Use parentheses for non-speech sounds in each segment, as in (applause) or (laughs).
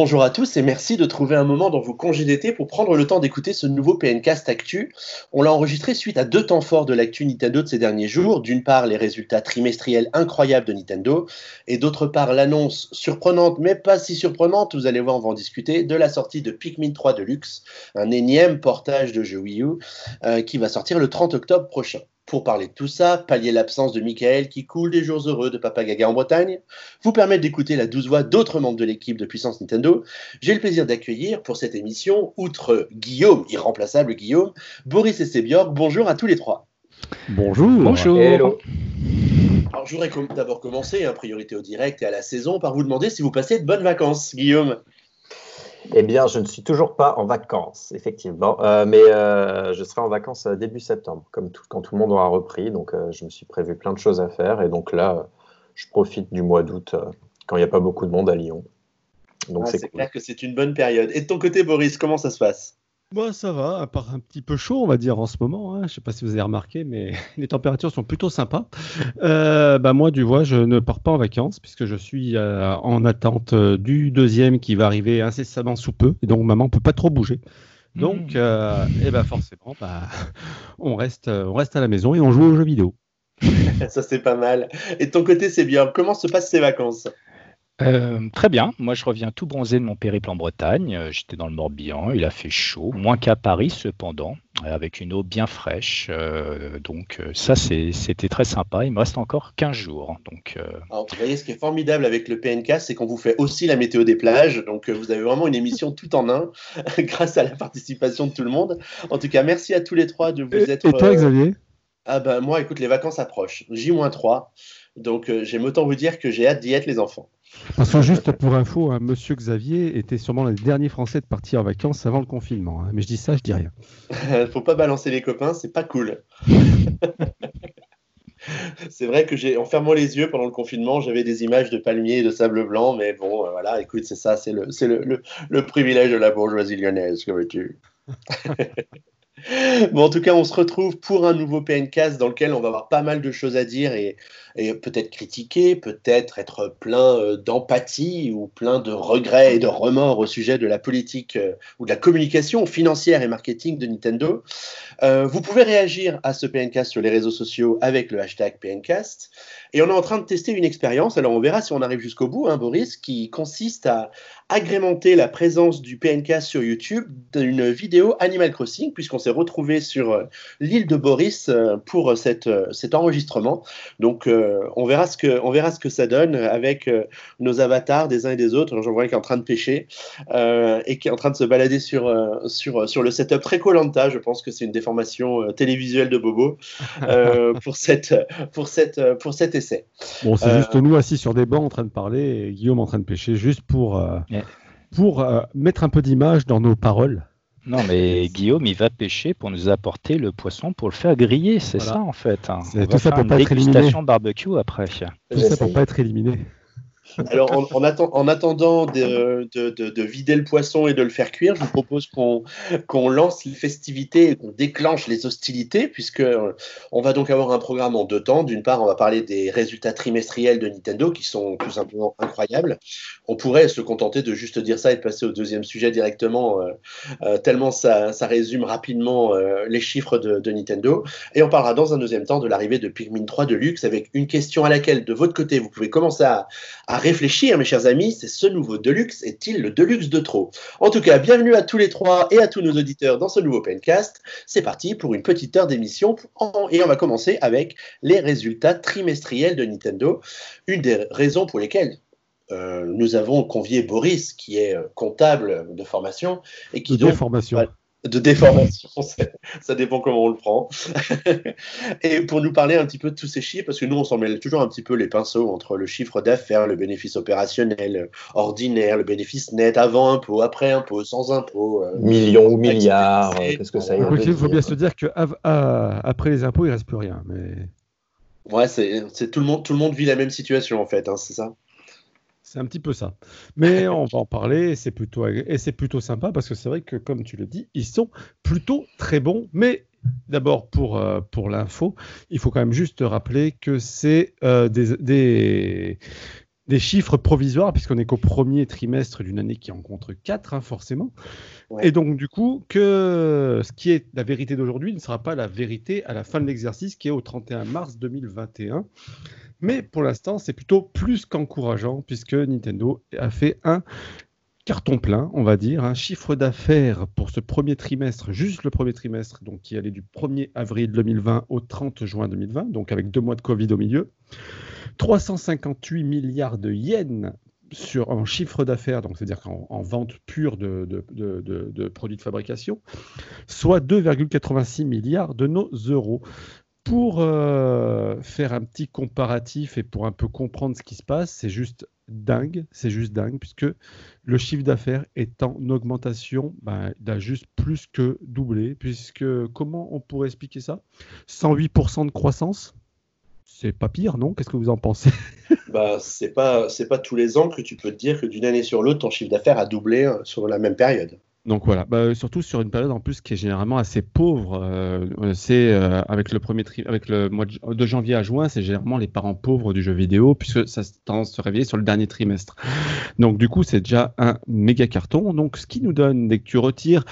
Bonjour à tous et merci de trouver un moment dans vos congés pour prendre le temps d'écouter ce nouveau PNcast Actu. On l'a enregistré suite à deux temps forts de l'actu Nintendo de ces derniers jours. D'une part, les résultats trimestriels incroyables de Nintendo et d'autre part, l'annonce surprenante mais pas si surprenante, vous allez voir, on va en discuter, de la sortie de Pikmin 3 Deluxe, un énième portage de jeu Wii U euh, qui va sortir le 30 octobre prochain. Pour parler de tout ça, pallier l'absence de Michael qui coule des jours heureux de Papa Gaga en Bretagne, vous permettre d'écouter la douce voix d'autres membres de l'équipe de Puissance Nintendo, j'ai le plaisir d'accueillir pour cette émission, outre Guillaume, irremplaçable Guillaume, Boris et Sébior, bonjour à tous les trois. Bonjour. Bonjour. Alors, je voudrais d'abord commencer, en hein, priorité au direct et à la saison, par vous demander si vous passez de bonnes vacances, Guillaume. Eh bien, je ne suis toujours pas en vacances, effectivement, euh, mais euh, je serai en vacances euh, début septembre, comme quand tout le monde aura repris. Donc, je me suis prévu plein de choses à faire, et donc là, je profite du mois d'août quand il n'y a pas beaucoup de monde à Lyon. Donc, ah, c'est clair que c'est une bonne période. Et de ton côté, Boris, comment ça se passe? Moi, ça va, à part un petit peu chaud, on va dire, en ce moment. Hein. Je ne sais pas si vous avez remarqué, mais (laughs) les températures sont plutôt sympas. Euh, bah, moi, du vois, je ne pars pas en vacances puisque je suis euh, en attente euh, du deuxième qui va arriver incessamment sous peu. Et donc, maman ne peut pas trop bouger. Donc, mmh. et ben forcément, bah, (laughs) on, reste, on reste à la maison et on joue aux jeux vidéo. (laughs) ça, c'est pas mal. Et de ton côté, c'est bien. Comment se passent ces vacances? Euh, très bien. Moi, je reviens tout bronzé de mon périple en Bretagne. Euh, j'étais dans le Morbihan. Il a fait chaud, moins qu'à Paris cependant, euh, avec une eau bien fraîche. donc, ça, c'était très sympa. Il me reste encore 15 jours. Donc, vous voyez, ce qui est formidable avec le PNK, c'est qu'on vous fait aussi la météo des plages. Donc, vous avez vraiment une émission tout en un, (laughs) grâce à la participation de tout le monde. En tout cas, merci à tous les trois de vous être. Et toi, Xavier? Ah ben, moi, écoute, les vacances approchent. J-3. Donc, j'aime autant vous dire que j'ai hâte d'y être, les enfants. Parce que juste pour info, hein, Monsieur Xavier était sûrement le dernier Français de partir en vacances avant le confinement. Hein. Mais je dis ça, je dis rien. (laughs) Faut pas balancer les copains, c'est pas cool. (laughs) c'est vrai que j'ai, en fermant les yeux pendant le confinement, j'avais des images de palmiers et de sable blanc, mais bon, euh, voilà, écoute, c'est ça, c'est le, c'est le, le, privilège de la bourgeoisie lyonnaise, que veux-tu? (laughs) Bon, en tout cas, on se retrouve pour un nouveau PNcast dans lequel on va avoir pas mal de choses à dire et, peut-être critiquer, peut-être être plein euh, d'empathie ou plein de regrets et de remords au sujet de la politique euh, ou de la communication financière et marketing de Nintendo. Euh, vous pouvez réagir à ce PNcast sur les réseaux sociaux avec le hashtag PNcast. Et on est en train de tester une expérience, alors on verra si on arrive jusqu'au bout, hein, Boris, qui consiste à agrémenter la présence du PNK sur YouTube d'une vidéo Animal Crossing, puisqu'on s'est retrouvé sur l'île de Boris pour cette, cet enregistrement. Donc on, verra ce que, on verra ce que ça donne avec nos avatars des uns et des autres. J'en vois qui est en train de pêcher et qui est en train de se balader sur, sur, sur le setup très Colanta. Je pense que c'est une déformation télévisuelle de Bobo (laughs) pour, cette, pour, cette, pour cet essai. Bon, c'est juste nous assis sur des bancs en train de parler et Guillaume en train de pêcher, juste pour pour euh, mettre un peu d'image dans nos paroles. Non, mais (laughs) Guillaume, il va pêcher pour nous apporter le poisson pour le faire griller, c'est ça en fait. Hein. C'est tout ça pour pas être éliminé. barbecue après. Tout ça pour pas être éliminé. Alors, en, attendant de, vider le poisson et de le faire cuire, je vous propose qu'on lance les festivités et qu'on déclenche les hostilités, puisque euh, on va donc avoir un programme en deux temps. D'une part, on va parler des résultats trimestriels de Nintendo, qui sont tout simplement incroyables. On pourrait se contenter de juste dire ça et passer au deuxième sujet directement, euh, euh, tellement ça, résume rapidement les chiffres de, Nintendo. Et on parlera dans un deuxième temps de l'arrivée de Pikmin 3 Deluxe, avec une question à laquelle, de votre côté, vous pouvez commencer à réfléchir, mes chers amis, c'est ce nouveau Deluxe est-il le Deluxe de trop? En tout cas, bienvenue à tous les trois et à tous nos auditeurs dans ce nouveau Pencast. C'est parti pour une petite heure d'émission et on va commencer avec les résultats trimestriels de Nintendo. Une des raisons pour lesquelles euh, nous avons convié Boris, qui est euh, comptable de formation et qui de formation de déformation, (laughs) ça dépend comment on le prend. (laughs) et pour nous parler un petit peu de tous ces chiffres, parce que nous, on s'en mêle toujours un petit peu les pinceaux entre le chiffre d'affaires, le bénéfice opérationnel ordinaire, le bénéfice net avant impôt, après impôt, sans impôt. Euh, Millions ou milliards, qu'est-ce que ça y Il faut bien se dire qu'après les impôts, il ne reste plus rien. Mais... Ouais, c'est tout, le monde, tout le monde vit la même situation, en fait, hein, c'est ça? C'est un petit peu ça. Mais (laughs) on va en parler et c'est plutôt, et c'est plutôt sympa parce que c'est vrai que, comme tu le dis, ils sont plutôt très bons. Mais d'abord, pour, euh, pour l'info, il faut quand même juste rappeler que c'est euh, des, des chiffres provisoires, puisqu'on n'est qu'au premier trimestre d'une année qui en compte 4, hein, forcément. Et donc, du coup, que ce qui est la vérité d'aujourd'hui ne sera pas la vérité à la fin de l'exercice, qui est au 31 mars 2021. Mais pour l'instant, c'est plutôt plus qu'encourageant, puisque Nintendo a fait un carton plein, on va dire, un chiffre d'affaires pour ce premier trimestre, juste le premier trimestre, donc qui allait du 1er avril 2020 au 30 juin 2020, donc avec deux mois de Covid au milieu. 358 milliards de yens sur, en chiffre d'affaires, donc c'est-à-dire en, vente pure de, produits de fabrication, soit 2,86 milliards de nos euros. Pour euh, faire un petit comparatif et pour un peu comprendre ce qui se passe, c'est juste dingue, c'est juste dingue, puisque le chiffre d'affaires est en augmentation, ben, il a juste plus que doublé, puisque comment on pourrait expliquer ça? 108% de croissance? C'est pas pire, non? Qu'est-ce que vous en pensez? (laughs) Bah, c'est pas c'est pas tous les ans que tu peux te dire que d'une année sur l'autre ton chiffre d'affaires a doublé euh, sur la même période. Donc voilà, bah, surtout sur une période en plus qui est généralement assez pauvre. Euh, c'est euh, avec le premier avec le mois de, janvier à juin, c'est généralement les parents pauvres du jeu vidéo puisque ça tendance à se réveiller sur le dernier trimestre. Donc du coup, c'est déjà un méga carton. Donc ce qui nous donne dès que tu retires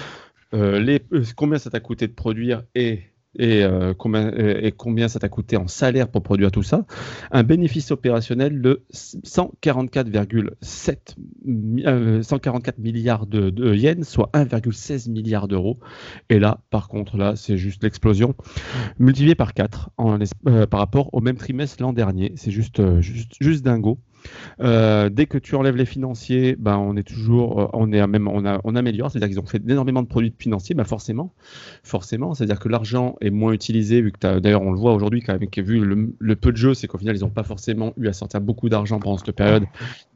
euh, les, combien ça t'a coûté de produire et et, euh, combien, et combien ça t'a coûté en salaire pour produire tout ça, un bénéfice opérationnel de 144,7 144 euh, milliards de, yens, soit 1,16 milliard d'euros. Et là, par contre, là, c'est juste l'explosion multiplié par 4 en, euh, par rapport au même trimestre l'an dernier. C'est juste, juste dingo. Euh, dès que tu enlèves les financiers, ben, on est toujours, euh, on est même, on, a, améliore, c'est-à-dire qu'ils ont fait énormément de produits financiers, ben forcément, forcément, c'est-à-dire que l'argent est moins utilisé, vu que d'ailleurs on le voit aujourd'hui quand vu le, peu de jeux, c'est qu'au final ils n'ont pas forcément eu à sortir beaucoup d'argent pendant cette période.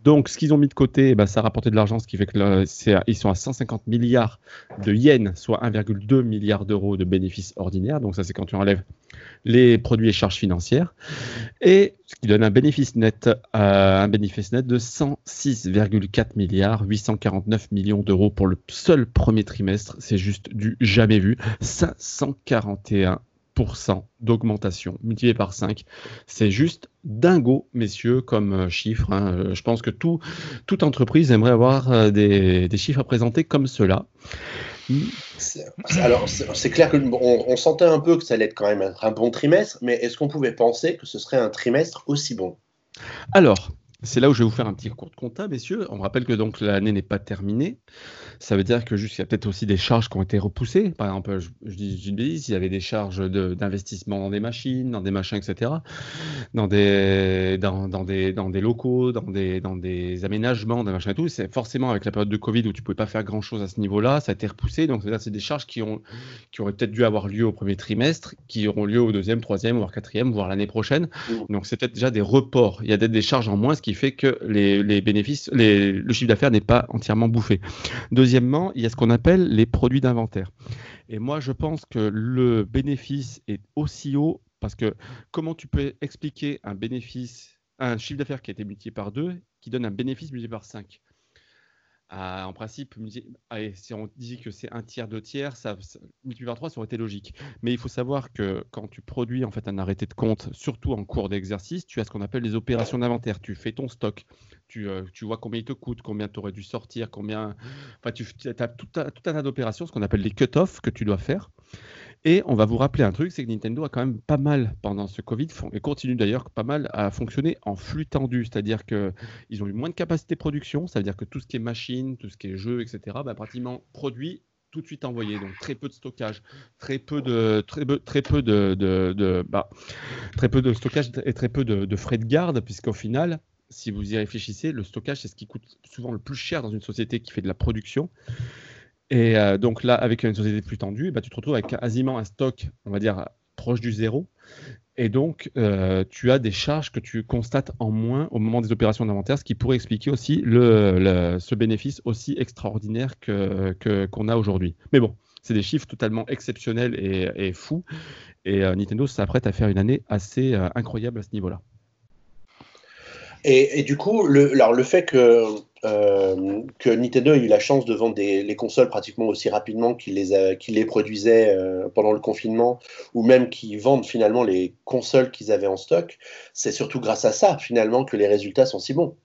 Donc ce qu'ils ont mis de côté, ben, ça a rapporté de l'argent, ce qui fait que ils sont à 150 milliards de yens, soit 1,2 milliard d'euros de bénéfices ordinaires. Donc ça c'est quand tu enlèves les produits et charges financières, et ce qui donne un bénéfice net, euh, un bénéfice net de 106,4 milliards 849 millions d'euros pour le seul premier trimestre. C'est juste du jamais vu. 541% d'augmentation multiplié par 5. C'est juste dingo, messieurs, comme euh, chiffre. Hein. Euh, je pense que tout, toute entreprise aimerait avoir des, des chiffres à présenter comme cela. Alors, c'est clair qu'on on sentait un peu que ça allait être quand même un bon trimestre, mais est-ce qu'on pouvait penser que ce serait un trimestre aussi bon? Alors, c'est là où je vais vous faire un petit cours de compta, messieurs. On rappelle que donc l'année n'est pas terminée. Ça veut dire que juste il y a peut-être aussi des charges qui ont été repoussées. Par exemple, je, dis une bêtise, il y avait des charges d'investissement dans des machines, dans des machins, etc., dans des, dans, dans des, dans des locaux, dans des, dans des aménagements, des machins et tout. C'est forcément avec la période de Covid où tu pouvais pas faire grand-chose à ce niveau-là, ça a été repoussé. Donc c'est des charges qui ont, qui auraient peut-être dû avoir lieu au premier trimestre, qui auront lieu au deuxième, troisième, voire quatrième, voire l'année prochaine. Mmh. Donc c'est peut-être déjà des reports. Il y a peut-être des charges en moins, ce qui fait que les, bénéfices, le chiffre d'affaires n'est pas entièrement bouffé. Deuxièmement, il y a ce qu'on appelle les produits d'inventaire. Et moi, je pense que le bénéfice est aussi haut parce que comment tu peux expliquer un bénéfice, un chiffre d'affaires qui a été multiplié par 2 qui donne un bénéfice multiplié par 5 ah, en principe, si on dit que c'est un tiers, deux tiers, ça, multiplié par 3, ça aurait été logique. Mais il faut savoir que quand tu produis en fait un arrêté de compte, surtout en cours d'exercice, tu as ce qu'on appelle les opérations d'inventaire. Tu fais ton stock, tu, euh, vois combien il te coûte, combien tu aurais dû sortir, combien. Enfin, tu as tout, un tas d'opérations, ce qu'on appelle les cut-off que tu dois faire. Et on va vous rappeler un truc, c'est que Nintendo a quand même pas mal pendant ce Covid, et continue d'ailleurs pas mal à fonctionner en flux tendu, c'est-à-dire qu'ils ont eu moins de capacité de production, c'est-à-dire que tout ce qui est machine, tout ce qui est jeu, etc., bah, pratiquement produit tout de suite envoyé, donc très peu de stockage, très peu de stockage et très peu de, de frais de garde, puisqu'au final, si vous y réfléchissez, le stockage c'est ce qui coûte souvent le plus cher dans une société qui fait de la production. Et euh, donc là, avec une société plus tendue, bah, tu te retrouves avec quasiment un stock, on va dire, proche du zéro. Et donc, euh, tu as des charges que tu constates en moins au moment des opérations d'inventaire, ce qui pourrait expliquer aussi ce bénéfice aussi extraordinaire qu'on que, a aujourd'hui. Mais bon, c'est des chiffres totalement exceptionnels et, fous. Et euh, Nintendo s'apprête à faire une année assez incroyable à ce niveau-là. Et, du coup, alors le fait que, euh, que Nintendo ait eu la chance de vendre les consoles pratiquement aussi rapidement qu'il les, produisait euh, pendant le confinement, ou même qu'ils vendent finalement les consoles qu'ils avaient en stock, c'est surtout grâce à ça finalement que les résultats sont si bons.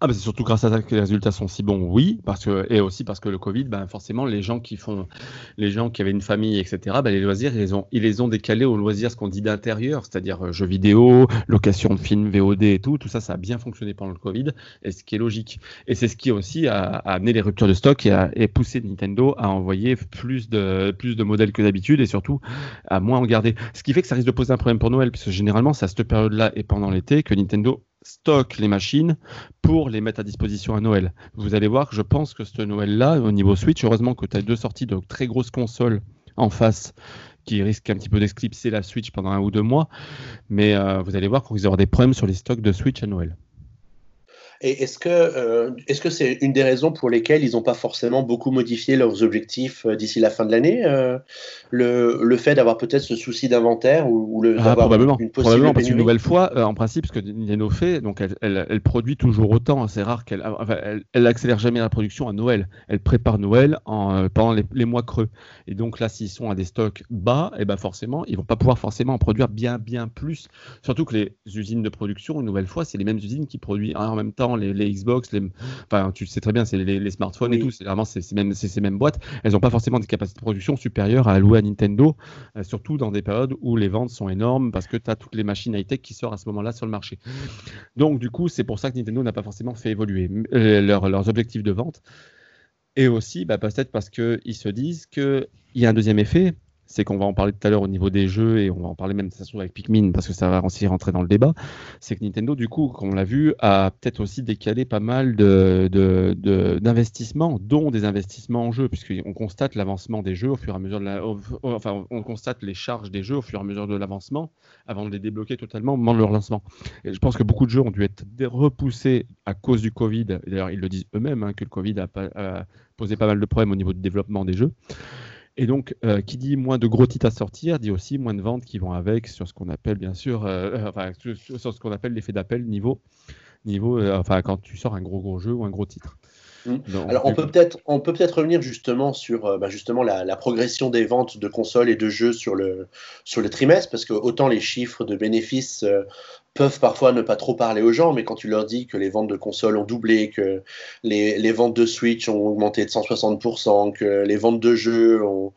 Ah, bah c'est surtout grâce à ça que les résultats sont si bons, oui, parce que, et aussi parce que le Covid, ben, forcément, les gens qui font, les gens qui avaient une famille, etc., ben, les loisirs, ils les, ont, ils les ont décalés aux loisirs, ce qu'on dit d'intérieur, c'est-à-dire euh, jeux vidéo, location de films, VOD et tout, tout ça, ça a bien fonctionné pendant le Covid, et ce qui est logique. Et c'est ce qui aussi a, amené les ruptures de stock et a poussé Nintendo à envoyer plus de, plus de modèles que d'habitude et surtout à moins en garder. Ce qui fait que ça risque de poser un problème pour Noël, puisque généralement, c'est à cette période-là et pendant l'été que Nintendo stocke les machines pour les mettre à disposition à Noël. Vous allez voir que je pense que ce Noël-là, au niveau Switch, heureusement que tu as deux sorties de très grosses consoles en face qui risquent un petit peu d'esclipser la Switch pendant un ou deux mois, mais euh, vous allez voir qu'ils auront des problèmes sur les stocks de Switch à Noël. Et est-ce que euh, est-ce que c'est une des raisons pour lesquelles ils n'ont pas forcément beaucoup modifié leurs objectifs euh, d'ici la fin de l'année euh, le, le, fait d'avoir peut-être ce souci d'inventaire ou, le ah, probablement, une probablement parce qu'une nouvelle fois, en principe, ce que Nintendo fait, donc elle, elle, elle produit toujours autant. C'est rare qu'elle enfin, elle, elle, accélère jamais la production à Noël. Elle prépare Noël en, pendant les, les, mois creux. Et donc là, s'ils sont à des stocks bas, et eh ben forcément, ils vont pas pouvoir forcément en produire bien bien plus. Surtout que les usines de production, une nouvelle fois, c'est les mêmes usines qui produisent en même temps les, Xbox, les, enfin, tu sais très bien, c'est les, smartphones et tout, c'est vraiment ces mêmes, ces mêmes boîtes. Elles n'ont pas forcément des capacités de production supérieures à allouer à Nintendo, euh, surtout dans des périodes où les ventes sont énormes parce que tu as toutes les machines high-tech qui sortent à ce moment-là sur le marché. Donc, du coup, c'est pour ça que Nintendo n'a pas forcément fait évoluer euh, leurs objectifs de vente. Et aussi, bah, peut-être parce qu'ils se disent qu'il y a un deuxième effet, c'est qu'on va en parler tout à l'heure au niveau des jeux et on va en parler même de façon avec Pikmin parce que ça va aussi rentrer dans le débat. C'est que Nintendo, du coup, comme on l'a vu, a peut-être aussi décalé pas mal d'investissements, de, dont des investissements en jeu, puisqu'on constate l'avancement des jeux au fur et à mesure de la, enfin, on constate les charges des jeux au fur et à mesure de l'avancement avant de les débloquer totalement au moment de leur lancement. Et je pense que beaucoup de jeux ont dû être repoussés à cause du Covid. D'ailleurs, ils le disent eux-mêmes hein, que le Covid a, a posé pas mal de problèmes au niveau du développement des jeux. Et donc, euh, qui dit moins de gros titres à sortir, dit aussi moins de ventes qui vont avec sur ce qu'on appelle, bien sûr, euh, euh, enfin, sur, ce qu'on appelle l'effet d'appel niveau, niveau enfin, quand tu sors un gros gros jeu ou un gros titre. Mmh. Alors on peut peut-être on peut peut-être revenir justement sur bah, justement la, la, progression des ventes de consoles et de jeux sur le sur le trimestre parce que autant les chiffres de bénéfices peuvent parfois ne pas trop parler aux gens, mais quand tu leur dis que les ventes de consoles ont doublé, que les, les ventes de Switch ont augmenté de 160%, que les ventes de jeux ont,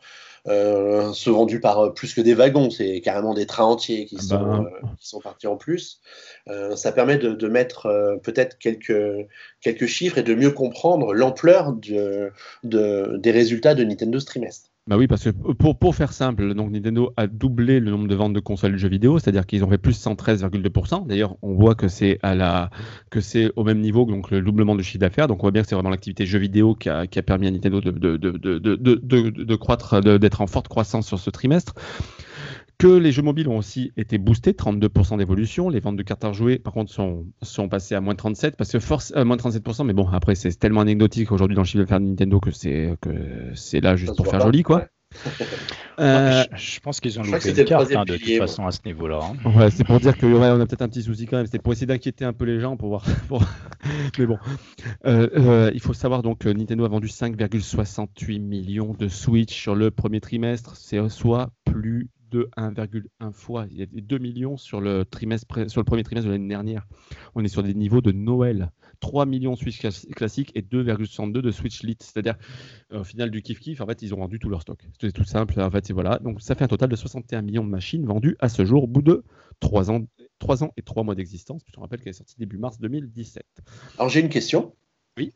euh, se vendues par euh, plus que des wagons, c'est carrément des trains entiers qui, ah sont, ben. euh, qui sont partis en plus. Euh, ça permet de, de mettre euh, peut-être quelques, quelques chiffres et de mieux comprendre l'ampleur de, de, des résultats de Nintendo ce trimestre. Bah oui, parce que pour, faire simple, Nintendo a doublé le nombre de ventes de consoles de jeux vidéo, c'est-à-dire qu'ils ont fait plus 113,2%. D'ailleurs, on voit que c'est à la que c'est au même niveau que le doublement du chiffre d'affaires. Donc on voit bien que c'est vraiment l'activité jeux vidéo qui a, permis à Nintendo de, de, de, de, de d'être en forte croissance sur ce trimestre que les jeux mobiles ont aussi été boostés, 32% d'évolution. Les ventes de cartes à jouer, par contre, sont, sont passées à moins 37, parce que force, euh, moins 37%, mais bon, après, c'est tellement anecdotique aujourd'hui dans le chiffre d'affaires de Nintendo que c'est que c'est là juste pour faire joli, quoi. Euh, je, pense qu'ils ont loupé une carte hein, de toute façon à ce niveau-là. Hein. Ouais, c'est pour dire qu'on ouais, a peut-être un petit souci quand même. C'était pour essayer d'inquiéter un peu les gens pour voir. (laughs) Pour... Mais bon, euh, euh, il faut savoir donc que Nintendo a vendu 5,68 millions de Switch sur le premier trimestre. C'est soit plus de 1,1 fois. Il y a 2 millions sur le, trimestre, sur le premier trimestre de l'année dernière. On est sur des niveaux de Noël. 3 millions Switch classiques et 2,62 de Switch Lite. C'est-à-dire, euh, au final du kiff-kiff, en fait, ils ont vendu tout leur stock. C'est tout simple. En fait, voilà. Donc, ça fait un total de 61 millions de machines vendues à ce jour, au bout de 3 ans, 3 ans et 3 mois d'existence. Je rappelle qu'elle est sortie début mars 2017. Alors, j'ai une question. Oui.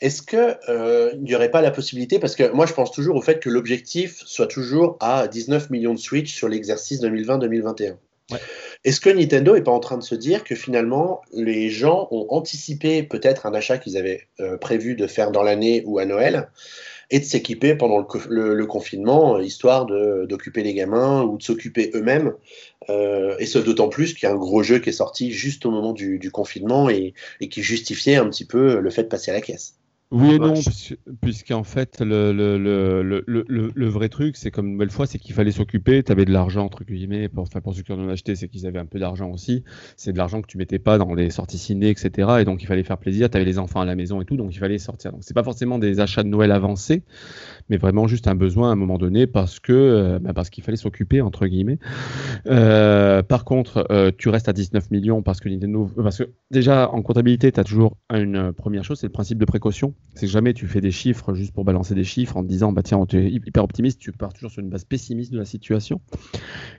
Est-ce qu'il euh, n'y aurait pas la possibilité, parce que moi je pense toujours au fait que l'objectif soit toujours à 19 millions de Switch sur l'exercice 2020-2021. Ouais. Est-ce que Nintendo n'est pas en train de se dire que finalement les gens ont anticipé peut-être un achat qu'ils avaient euh, prévu de faire dans l'année ou à Noël et de s'équiper pendant le, le, le, confinement, histoire d'occuper les gamins ou de s'occuper eux-mêmes. Euh, et ce d'autant plus qu'il y a un gros jeu qui est sorti juste au moment du, du confinement et, et qui justifiait un petit peu le fait de passer à la caisse. Oui et non, puisqu'en fait, le, le, le, le, vrai truc, c'est comme une nouvelle fois, c'est qu'il fallait s'occuper, tu avais de l'argent, entre guillemets, pour, enfin, pour ceux qui en ont acheté, c'est qu'ils avaient un peu d'argent aussi, c'est de l'argent que tu mettais pas dans les sorties ciné, etc. Et donc il fallait faire plaisir, tu avais les enfants à la maison et tout, donc il fallait sortir. Donc c'est pas forcément des achats de Noël avancés, mais vraiment juste un besoin à un moment donné parce que euh, bah, parce qu'il fallait s'occuper, entre guillemets. Euh, par contre, euh, tu restes à 19 millions parce que Nintendo... Parce que déjà, en comptabilité, tu as toujours une première chose, c'est le principe de précaution c'est que jamais tu fais des chiffres juste pour balancer des chiffres en te disant bah tiens on est hyper optimiste, tu pars toujours sur une base pessimiste de la situation.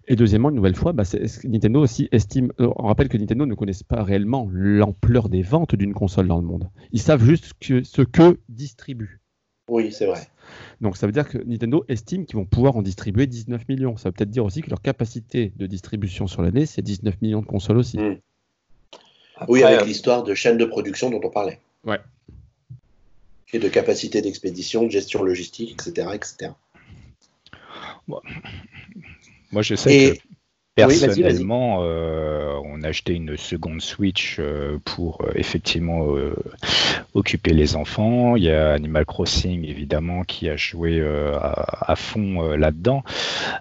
Et deuxièmement, une nouvelle fois, bah, Nintendo aussi estime. On rappelle que Nintendo ne connaissent pas réellement l'ampleur des ventes d'une console dans le monde. Ils savent juste ce que distribue. Oui, c'est vrai. Donc ça veut dire que Nintendo estime qu'ils vont pouvoir en distribuer 19 millions. Ça veut peut-être dire aussi que leur capacité de distribution sur l'année, c'est 19 millions de consoles aussi. Hmm. oui, avec l'histoire de chaîne de production dont on parlait. Ouais et de capacité d'expédition, de gestion logistique, etc. etc. Moi, je sais que personnellement, euh, on a acheté une seconde Switch euh, pour euh, effectivement occuper les enfants. Il y a Animal Crossing, évidemment, qui a joué à, fond là-dedans.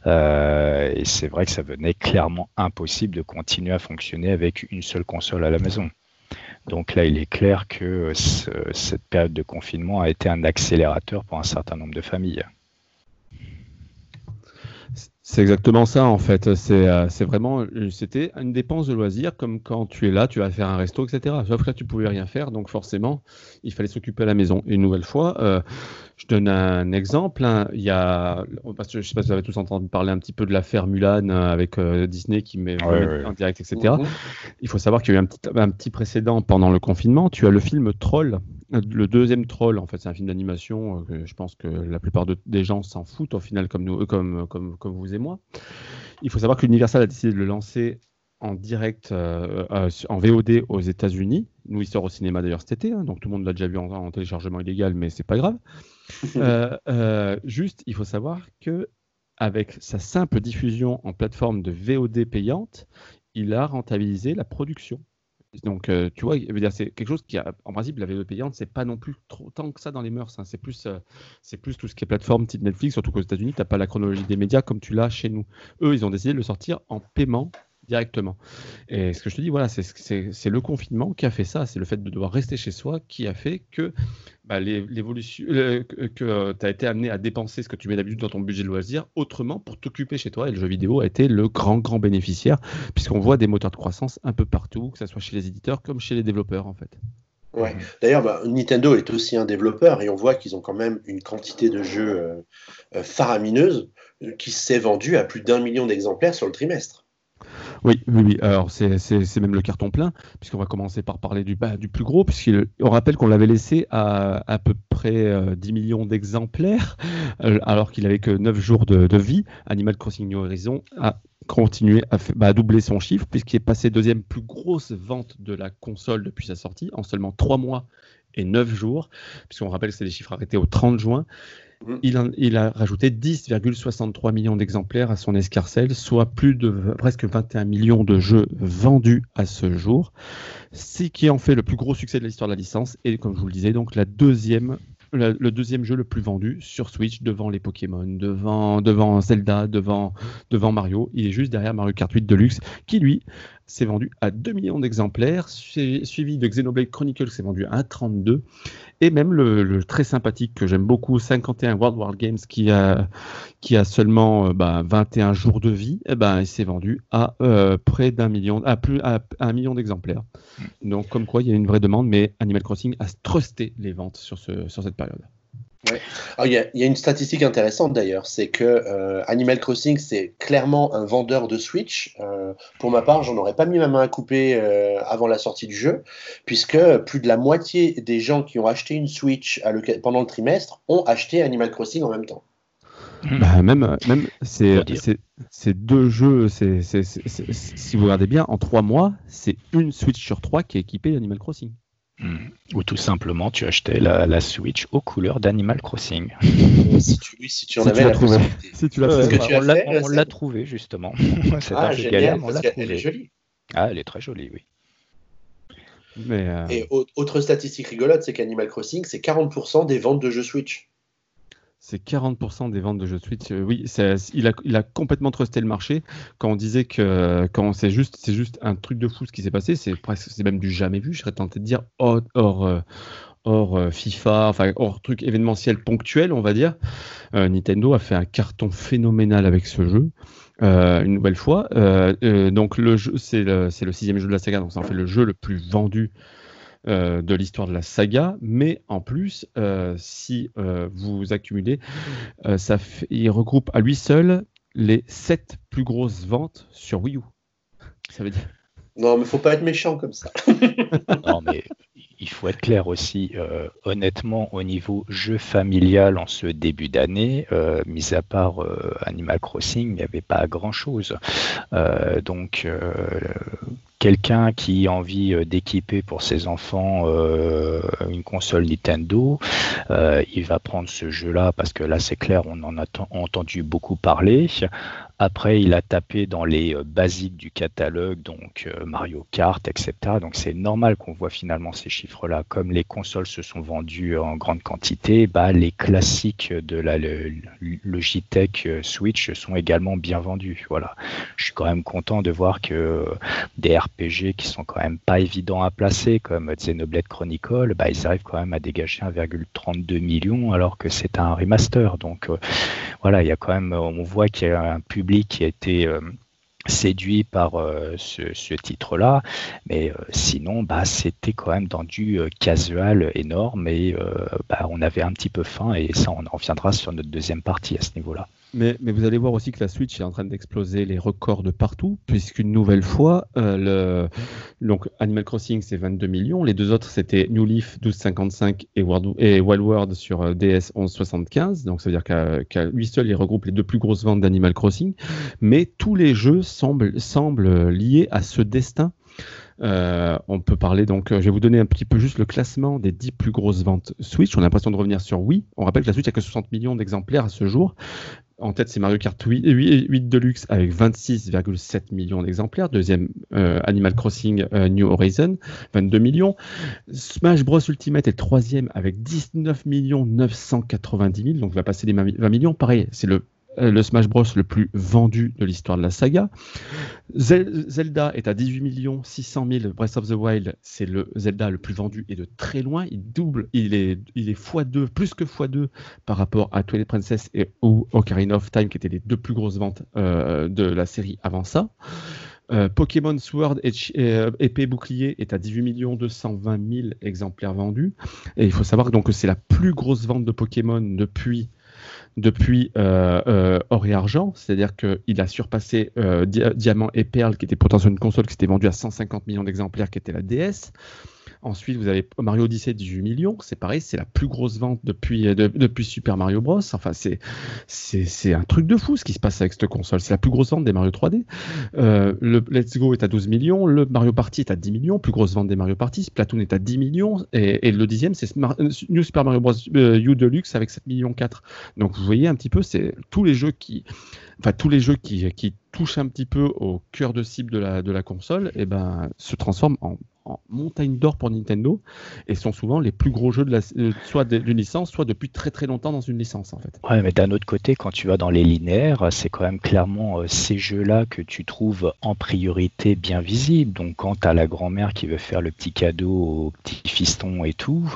et c'est vrai que ça venait clairement impossible de continuer à fonctionner avec une seule console à la maison. Donc là, il est clair que cette période de confinement a été un accélérateur pour un certain nombre de familles. C'est exactement ça en fait. C'est euh, vraiment, c'était une dépense de loisir comme quand tu es là, tu vas faire un resto, etc. Sauf que là, tu pouvais rien faire, donc forcément, il fallait s'occuper à la maison. une nouvelle fois, euh, je donne un exemple. Hein. Il y a, parce que je sais pas si vous avez tous entendu parler un petit peu de l'affaire Mulan euh, avec Disney qui met en direct, etc. Il faut savoir qu'il y a eu un petit, un petit précédent pendant le confinement. Tu as le film Troll le deuxième troll, en fait, c'est un film d'animation. Euh, je pense que la plupart des gens s'en foutent au final, comme, nous, euh, comme, comme, comme vous et moi. Il faut savoir que l'Universal a décidé de le lancer en direct euh, en VOD aux États-Unis. Nous, il sort au cinéma d'ailleurs cet été, hein, donc tout le monde l'a déjà vu en, téléchargement illégal, mais c'est pas grave. (laughs) juste, il faut savoir que avec sa simple diffusion en plateforme de VOD payante, il a rentabilisé la production. Donc, euh, tu vois, c'est quelque chose qui, a, en principe, la VOD payante, c'est pas non plus trop tant que ça dans les mœurs. Hein. C'est plus, euh, c'est plus tout ce qui est plateforme type Netflix, surtout qu'aux États-Unis, t'as pas la chronologie des médias comme tu l'as chez nous. Eux, ils ont décidé de le sortir en paiement directement. Et ce que je te dis, voilà, c'est le confinement qui a fait ça. C'est le fait de devoir rester chez soi qui a fait que bah, l'évolution, que tu as été amené à dépenser ce que tu mets d'habitude dans ton budget de loisirs autrement pour t'occuper chez toi. Et le jeu vidéo a été le grand, grand bénéficiaire, puisqu'on voit des moteurs de croissance un peu partout, que ce soit chez les éditeurs comme chez les développeurs, en fait. Ouais. D'ailleurs, bah, Nintendo est aussi un développeur et on voit qu'ils ont quand même une quantité de jeux euh, euh, faramineuse euh, qui s'est vendue à plus d'un million d'exemplaires sur le trimestre. Oui, oui, oui. Alors, c'est même le carton plein, puisqu'on va commencer par parler du, bah, du plus gros, puisqu'on rappelle qu'on l'avait laissé à à peu près 10 euh, millions d'exemplaires, euh, alors qu'il avait que 9 jours de, vie. Animal Crossing New Horizons a continué bah, à, doubler son chiffre, puisqu'il est passé deuxième plus grosse vente de la console depuis sa sortie, en seulement 3 mois et 9 jours, puisqu'on rappelle que c'est des chiffres arrêtés au 30 juin. Mm. Il, a rajouté 10,63 millions d'exemplaires à son escarcelle, soit plus de presque 21 millions de jeux vendus à ce jour, ce qui en fait le plus gros succès de l'histoire de la licence et comme je vous le disais, donc le, deuxième jeu le plus vendu sur Switch devant les Pokémon, devant, devant Zelda, devant, devant Mario. Il est juste derrière Mario Kart 8 Deluxe, qui lui s'est vendu à 2 millions d'exemplaires, suivi de Xenoblade Chronicles s'est vendu à 32, et même le, très sympathique que j'aime beaucoup, 51 World War Games, qui a, qui a seulement 21 euh, bah, jours de vie, eh ben, il s'est vendu à euh, près d'un million, à plus à, un million d'exemplaires. Donc comme quoi il y a une vraie demande, mais Animal Crossing a trusté les ventes sur, ce, sur cette période. Il y, a une statistique intéressante d'ailleurs, c'est que euh, Animal Crossing, c'est clairement un vendeur de Switch. Euh, pour ma part, j'en aurais pas mis ma main à couper euh, avant la sortie du jeu, puisque plus de la moitié des gens qui ont acheté une Switch pendant le trimestre ont acheté Animal Crossing en même temps. Bah, même, même c'est deux jeux, si vous regardez bien, en trois mois, c'est une Switch sur trois qui est équipée d'Animal Crossing. Hmm. Ou tout simplement, tu achetais la, Switch aux couleurs d'Animal Crossing. (laughs) si tu, si tu en avais la trouvé. Si tu l'as On l'a trouvé justement. (laughs) ah, génial, parce qu'elle est jolie. Ah, elle est très jolie, oui. Mais, euh, Et au- autre statistique rigolote, c'est qu'Animal Crossing, c'est 40% des ventes de jeux Switch. C'est 40% des ventes de jeux Switch. Euh, oui, il a, complètement trusté le marché. Quand on disait que quand c'est juste, c'est juste un truc de fou ce qui s'est passé, c'est presque, c'est même du jamais vu. Je serais tenté de dire hors, hors, euh, euh, FIFA, enfin hors truc événementiel ponctuel, on va dire. Nintendo a fait un carton phénoménal avec ce jeu. une nouvelle fois. Donc le jeu, c'est le, le sixième jeu de la saga, donc c'est en fait le jeu le plus vendu euh, de l'histoire de la saga, mais en plus, euh, si euh, vous accumulez, euh, ça fait- il regroupe à lui seul les sept plus grosses ventes sur Wii U. (laughs) Ça veut dire. Non, mais faut pas être méchant comme ça. (laughs) Non, mais il faut être clair aussi. euh, honnêtement, au niveau jeu familial en ce début d'année, euh, mis à part euh, Animal Crossing, il n'y avait pas grand-chose. Euh, donc, euh, quelqu'un qui a envie euh, d'équiper pour ses enfants euh, une console Nintendo, euh, il va prendre ce jeu-là parce que là, c'est clair, on en a entendu beaucoup parler. Après, il a tapé dans les euh, basiques du catalogue, donc euh, Mario Kart, etc. Donc c'est normal qu'on voit finalement ces chiffres-là. Comme les consoles se sont vendues en grande quantité, bah, les classiques de la Logitech euh, Switch sont également bien vendus. Voilà. Je suis quand même content de voir que des RPG qui sont quand même pas évidents à placer, comme Xenoblade Chronicle, bah, ils arrivent quand même à dégager 1,32 million alors que c'est un remaster. Donc voilà, il y a quand même, on voit qu'il y a un public qui a été euh, séduit par euh, ce, titre-là, mais euh, sinon, bah, c'était quand même dans du casual énorme et bah, on avait un petit peu faim et ça, on en reviendra sur notre deuxième partie à ce niveau-là. Mais, vous allez voir aussi que la Switch est en train d'exploser les records de partout, puisqu'une nouvelle fois, euh, donc Animal Crossing c'est 22 millions, les deux autres c'était New Leaf 1255 et, World, et Wild World sur euh, DS 1175, donc ça veut dire qu'à qu'à lui seul il regroupe les deux plus grosses ventes d'Animal Crossing, mais tous les jeux semblent, semblent liés à ce destin. Euh, on peut parler donc, je vais vous donner un petit peu juste le classement des 10 plus grosses ventes Switch. On a l'impression de revenir sur Wii. On rappelle que la Switch a que 60 millions d'exemplaires à ce jour. En tête, c'est Mario Kart 8, 8, 8 Deluxe avec 26,7 millions d'exemplaires. Deuxième, euh, Animal Crossing euh, New Horizon, 22 millions. Smash Bros Ultimate est troisième avec 19 990 000, donc va passer les 20 millions. Pareil, c'est le le Smash Bros le plus vendu de l'histoire de la saga. Zel- Zelda est à 18 600 000. Breath of the Wild, c'est le Zelda le plus vendu et de très loin. Il double, il est, il est x2, plus que x2 par rapport à Twilight Princess et ou Ocarina of Time, qui étaient les deux plus grosses ventes euh, de la série avant ça. Euh, Pokémon Sword et euh, épée bouclier est à 18 220 000 exemplaires vendus. Et il faut savoir donc que c'est la plus grosse vente de Pokémon depuis depuis euh, euh, Or et Argent, c'est-à-dire qu'il a surpassé euh, Di- Diamant et Perle, qui était potentiellement une console qui s'était vendue à 150 millions d'exemplaires, qui était la DS. Ensuite, vous avez Mario Odyssey, 18 millions. C'est pareil, c'est la plus grosse vente depuis, euh, de- depuis Super Mario Bros. Enfin, c'est, c'est, un truc de fou ce qui se passe avec cette console. C'est la plus grosse vente des Mario 3D. Euh, le Let's Go est à 12 millions. Le Mario Party est à 10 millions. Plus grosse vente des Mario Party. Splatoon est à 10 millions. Et, le dixième, c'est euh, New Super Mario Bros. U Deluxe avec 7 millions 4. Donc, vous voyez un petit peu, c'est tous les jeux qui, enfin, tous les jeux qui touchent un petit peu au cœur de cible de la, console, et ben, se transforment en, montagne d'or pour Nintendo et sont souvent les plus gros jeux de la, euh, soit d'une licence, soit depuis très très longtemps dans une licence en fait. Ouais, mais d'un autre côté, quand tu vas dans les linéaires, c'est quand même clairement euh, ces jeux-là que tu trouves en priorité bien visibles. Donc, quand tu as la grand-mère qui veut faire le petit cadeau au petit fiston et tout,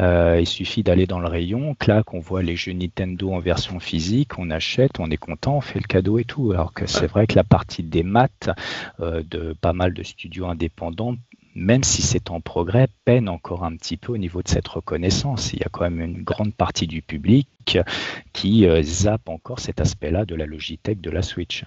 euh, il suffit d'aller dans le rayon, clac, on voit les jeux Nintendo en version physique, on achète, on est content, on fait le cadeau et tout. Alors que c'est vrai que la partie des maths euh, de pas mal de studios indépendants même si c'est en progrès, peine encore un petit peu au niveau de cette reconnaissance. Il y a quand même une grande partie du public qui euh, zappe encore cet aspect-là de la Logitech de la Switch.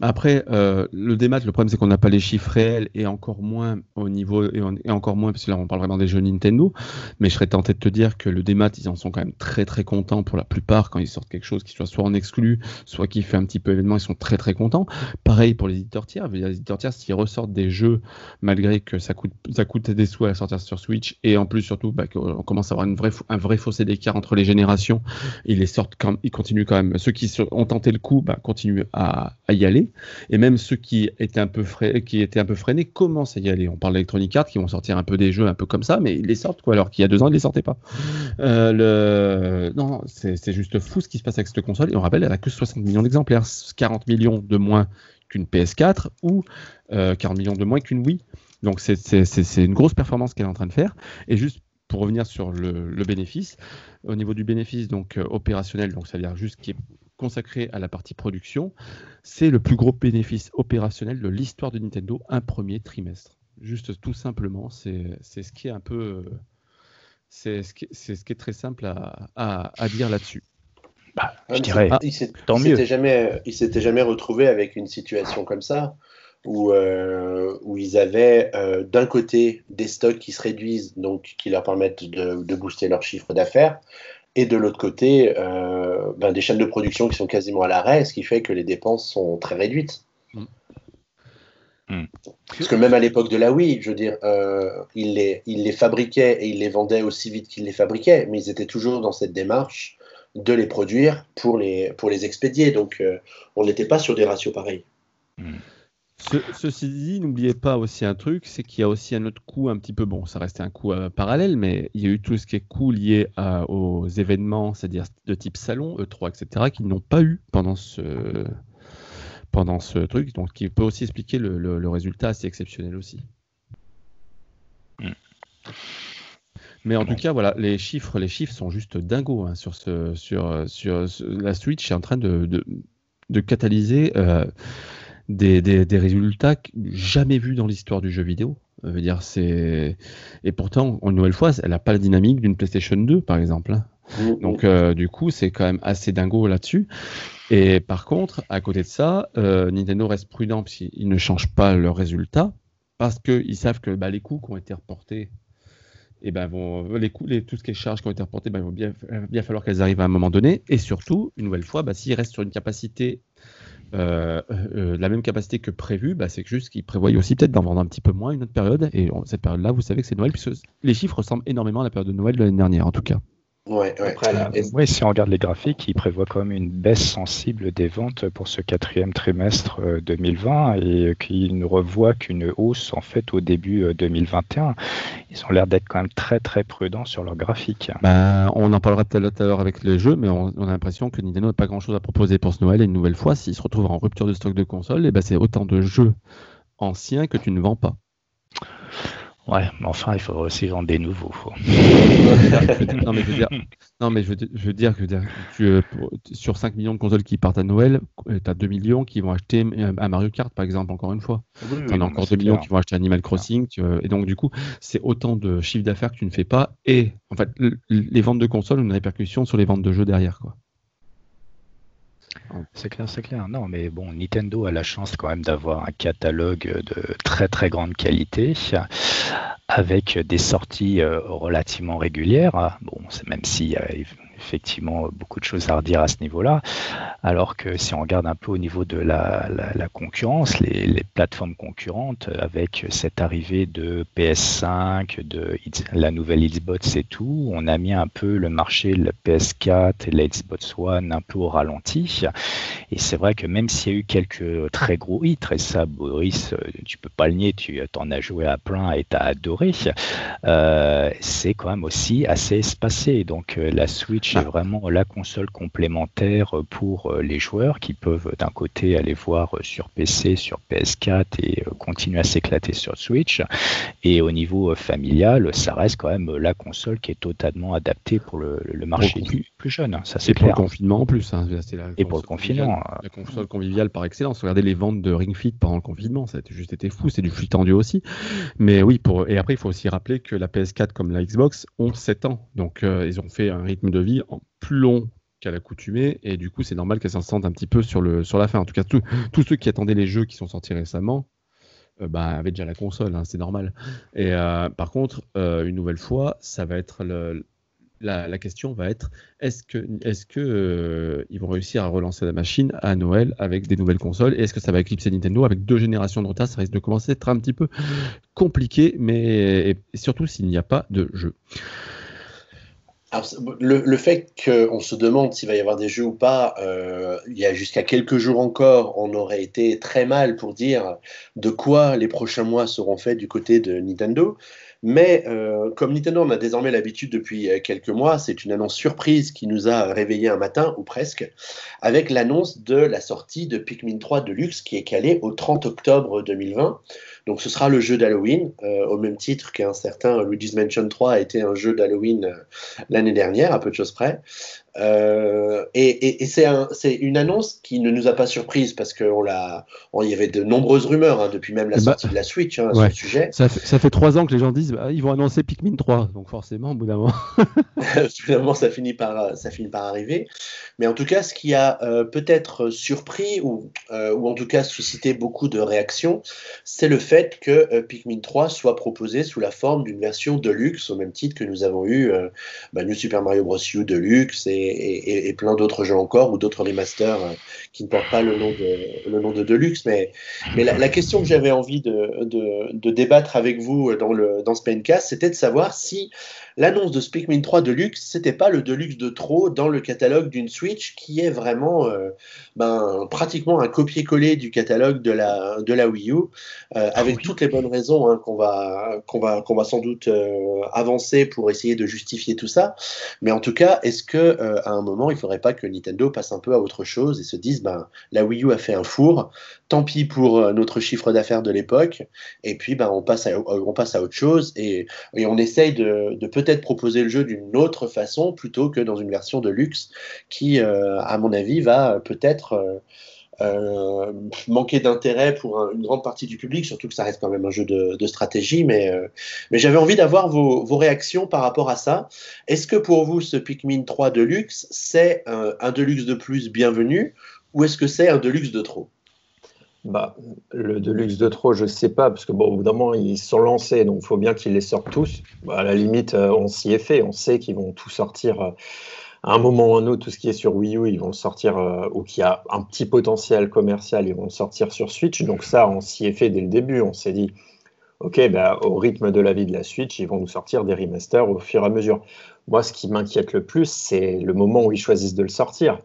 Après, euh, le démat, le problème c'est qu'on n'a pas les chiffres réels et encore moins au niveau et, encore moins parce que là on parle vraiment des jeux Nintendo. Mais je serais tenté de te dire que le démat, ils en sont quand même très très contents pour la plupart quand ils sortent quelque chose qui soit soit en exclu, soit qui fait un petit peu événement, ils sont très très contents. Pareil pour les éditeurs tiers. Les éditeurs tiers, s'ils ressortent des jeux malgré que ça coûte ça coûte des sous à sortir sur Switch et en plus surtout bah, qu'on commence à avoir une vraie, un vrai fossé d'écart entre les générations, ils les sortent quand ils continuent quand même. Ceux qui ont tenté le coup, bah, continuent à, à y aller aller. Et même ceux qui étaient un peu, qui étaient un peu freinés commencent à y aller. On parle d'Electronic Arts qui vont sortir un peu des jeux un peu comme ça, mais ils les sortent quoi, alors qu'il y a deux ans, ils ne les sortaient pas. Euh, le... Non, c'est juste fou ce qui se passe avec cette console. Et on rappelle, elle a que 60 millions d'exemplaires, 40 millions de moins qu'une PS4 ou 40 euh, millions de moins qu'une Wii. Donc c'est une grosse performance qu'elle est en train de faire. Et juste pour revenir sur le, bénéfice, au niveau du bénéfice donc euh, opérationnel, donc c'est-à-dire juste qui est consacré à la partie production, c'est le plus gros bénéfice opérationnel de l'histoire de Nintendo, un premier trimestre. Juste tout simplement, c'est ce qui est un peu, c'est ce, ce, qui est très simple à, à, dire là-dessus. Bah, je dirais, il s'était jamais, il s'était jamais retrouvé avec une situation comme ça où, euh, où ils avaient euh, d'un côté des stocks qui se réduisent, donc qui leur permettent de, de booster leur chiffre d'affaires, et de l'autre côté, euh, ben, des chaînes de production qui sont quasiment à l'arrêt, ce qui fait que les dépenses sont très réduites. Mm. Mm. Parce que même à l'époque de la Wii, je veux dire, ils, les, ils les fabriquaient et ils les vendaient aussi vite qu'ils les fabriquaient, mais ils étaient toujours dans cette démarche de les produire pour les, pour les expédier. Donc on n'était pas sur des ratios pareils. Ceci dit, n'oubliez pas aussi un truc, c'est qu'il y a aussi un autre coût un petit peu, bon, ça restait un coût euh, parallèle, mais il y a eu tout ce qui est coût lié aux événements, c'est-à-dire de type salon, E3, etc., qu'ils n'ont pas eu pendant ce, pendant ce truc, donc qui peut aussi expliquer le, résultat assez exceptionnel aussi. Mm. Mais en tout cas, voilà, les chiffres, les chiffres sont juste dingos hein, sur, ce, sur, sur, la Switch est en train de, de, de catalyser. Euh, des, des, résultats jamais vus dans l'histoire du jeu vidéo. Veut dire, c'est et pourtant, une nouvelle fois, elle n'a pas la dynamique d'une PlayStation 2, par exemple. Hein. Mm-hmm. Donc, euh, du coup, c'est quand même assez dingo là-dessus. Et par contre, à côté de ça, euh, Nintendo reste prudent puisqu'ils ne changent pas leurs résultats parce qu'ils savent que bah, les coûts qui ont été reportés, et eh ben, vont, les coûts, les, tout ce qui est charges qui ont été reportées, bah, il va bien, bien falloir qu'elles arrivent à un moment donné. Et surtout, une nouvelle fois, bah, s'ils restent sur une capacité euh, euh, la même capacité que prévu, bah, c'est juste qu'ils prévoient aussi peut-être d'en vendre un petit peu moins une autre période. Et cette période-là, vous savez que c'est Noël, puisque les chiffres ressemblent énormément à la période de Noël de l'année dernière, en tout cas. Ouais, si on regarde les graphiques, il prévoit quand même une baisse sensible des ventes pour ce quatrième trimestre 2020 euh, et qu'il ne revoit qu'une hausse en fait au début 2021. Euh, Ils ont l'air d'être quand même très très prudents sur leurs graphiques. Ben, on en parlera tout à l'heure avec les jeux, mais on, a l'impression que Nintendo n'a pas grand chose à proposer pour ce Noël. Et une nouvelle fois, s'ils se retrouvent en rupture de stock de consoles, et eh ben c'est autant de jeux anciens que tu ne vends pas. Ouais, mais enfin, il faudrait aussi vendre des nouveaux. (laughs) non, mais je veux dire, non, mais je veux, dire que tu, euh, sur 5 millions de consoles qui partent à Noël, euh, tu as 2 millions qui vont acheter un Mario Kart, par exemple, encore une fois. Oui, tu as encore 2 millions qui vont acheter Animal Crossing. et donc, du coup, c'est autant de chiffre d'affaires que tu ne fais pas. Et en fait, les ventes de consoles ont une répercussion sur les ventes de jeux derrière. quoi. C'est clair, c'est clair. Non, mais bon, Nintendo a la chance quand même d'avoir un catalogue de très très grande qualité avec des sorties euh, relativement régulières. Bon, même si effectivement beaucoup de choses à redire à ce niveau-là. Alors que si on regarde un peu au niveau de la, concurrence, les, plateformes concurrentes, avec cette arrivée de PS5, de la nouvelle Xbox et tout, on a mis un peu le marché la PS4 et la Xbox One un peu au ralenti. Et c'est vrai que même s'il y a eu quelques très gros hits, et ça, Boris, tu peux pas le nier, tu en as joué à plein et tu as adoré, euh, c'est quand même aussi assez espacé. Donc euh, la Switch c'est vraiment la console complémentaire pour euh, les joueurs qui peuvent d'un côté aller voir euh, sur PC, sur PS4 et euh, continuer à s'éclater sur Switch. Et au niveau familial, ça reste quand même la console qui est totalement adaptée pour le, marché plus, jeune. Hein, ça c'est Pour le confinement en plus. Hein, et pour le confinement. La console conviviale par excellence. Regardez les ventes de Ring Fit pendant le confinement, ça a juste été fou. C'est du flux tendu aussi. Mais oui, pour... et après, il faut aussi rappeler que la PS4 comme la Xbox ont 7 ans. Donc ils ont fait un rythme de vie plus long qu'à l'accoutumée et du coup c'est normal qu'elle s'en sente un petit peu sur, la fin. En tout cas, tous ceux qui attendaient les jeux qui sont sortis récemment euh, bah, avaient déjà la console, hein, c'est normal. Et euh, par contre, euh, une nouvelle fois, ça va être la, question va être est-ce que, vont réussir à relancer la machine à Noël avec des nouvelles consoles et est-ce que ça va éclipser Nintendo avec deux générations de retard? Ça risque de commencer à être un petit peu compliqué, mais surtout s'il n'y a pas de jeu. Le, fait qu'on se demande s'il va y avoir des jeux ou pas, euh, il y a jusqu'à quelques jours encore, on aurait été très mal pour dire de quoi les prochains mois seront faits du côté de Nintendo. Mais euh, comme Nintendo en a désormais l'habitude depuis euh, quelques mois, c'est une annonce surprise qui nous a réveillé un matin, ou presque, avec l'annonce de la sortie de Pikmin 3 Deluxe qui est calée au 30 octobre 2020. Donc ce sera le jeu d'Halloween, euh, au même titre qu'un certain Luigi's Mansion 3 a été un jeu d'Halloween l'année dernière, à peu de choses près. Euh, et, c'est une annonce qui ne nous a pas surprise parce qu'il y avait de nombreuses rumeurs hein, depuis même la bah, sortie de la Switch hein, sur le sujet. Ça fait, trois ans que les gens disent bah, ils vont annoncer Pikmin 3, donc forcément, au bout d'un moment. (laughs) Finalement, ça finit, par, ça finit par arriver. Mais en tout cas, ce qui a euh, peut-être surpris ou, euh, ou en tout cas suscité beaucoup de réactions, c'est le fait que Pikmin 3 soit proposé sous la forme d'une version Deluxe, au même titre que nous avons eu bah, New Super Mario Bros. U Deluxe et et, plein d'autres jeux encore ou d'autres remasters euh, qui ne portent pas le nom de, le nom de Deluxe. Mais, mais la, question que j'avais envie de, de, de, débattre avec vous dans, le, dans ce PNcast, c'était de savoir si l'annonce de Speakmin 3 Deluxe, c'était pas le Deluxe de trop dans le catalogue d'une Switch qui est vraiment euh, ben, pratiquement un copier-coller du catalogue de la, de la Wii U, euh, ah avec toutes les bonnes raisons hein, qu'on va, qu'on va, qu'on va sans doute euh, avancer pour essayer de justifier tout ça. Mais en tout cas, est-ce que à un moment, il faudrait pas que Nintendo passe un peu à autre chose et se dise, ben, la Wii U a fait un four, tant pis pour notre chiffre d'affaires de l'époque, et puis ben, on, passe à, on passe à autre chose et, et on essaye de, de peut-être proposer le jeu d'une autre façon plutôt que dans une version de luxe qui, euh, à mon avis, va peut-être euh, euh, manquer d'intérêt pour une grande partie du public, surtout que ça reste quand même un jeu de, stratégie. Mais, j'avais envie d'avoir vos, réactions par rapport à ça. Est-ce que pour vous, ce Pikmin 3 de luxe, c'est un, un Deluxe de plus bienvenu ou est-ce que c'est un Deluxe de trop? Bah, le Deluxe de trop, je ne sais pas, parce que bon, au bout d'un moment, ils sont lancés, donc il faut bien qu'ils les sortent tous. Bah, à la limite, euh, on s'y est fait, on sait qu'ils vont tout sortir euh, à un moment ou un autre, tout ce qui est sur Wii U, ils vont le sortir, euh, ou qui a un petit potentiel commercial, ils vont le sortir sur Switch. Donc ça, on s'y est fait dès le début, on s'est dit, ok, bah, au rythme de la vie de la Switch, ils vont nous sortir des remasters au fur et à mesure. Moi, ce qui m'inquiète le plus, c'est le moment où ils choisissent de le sortir.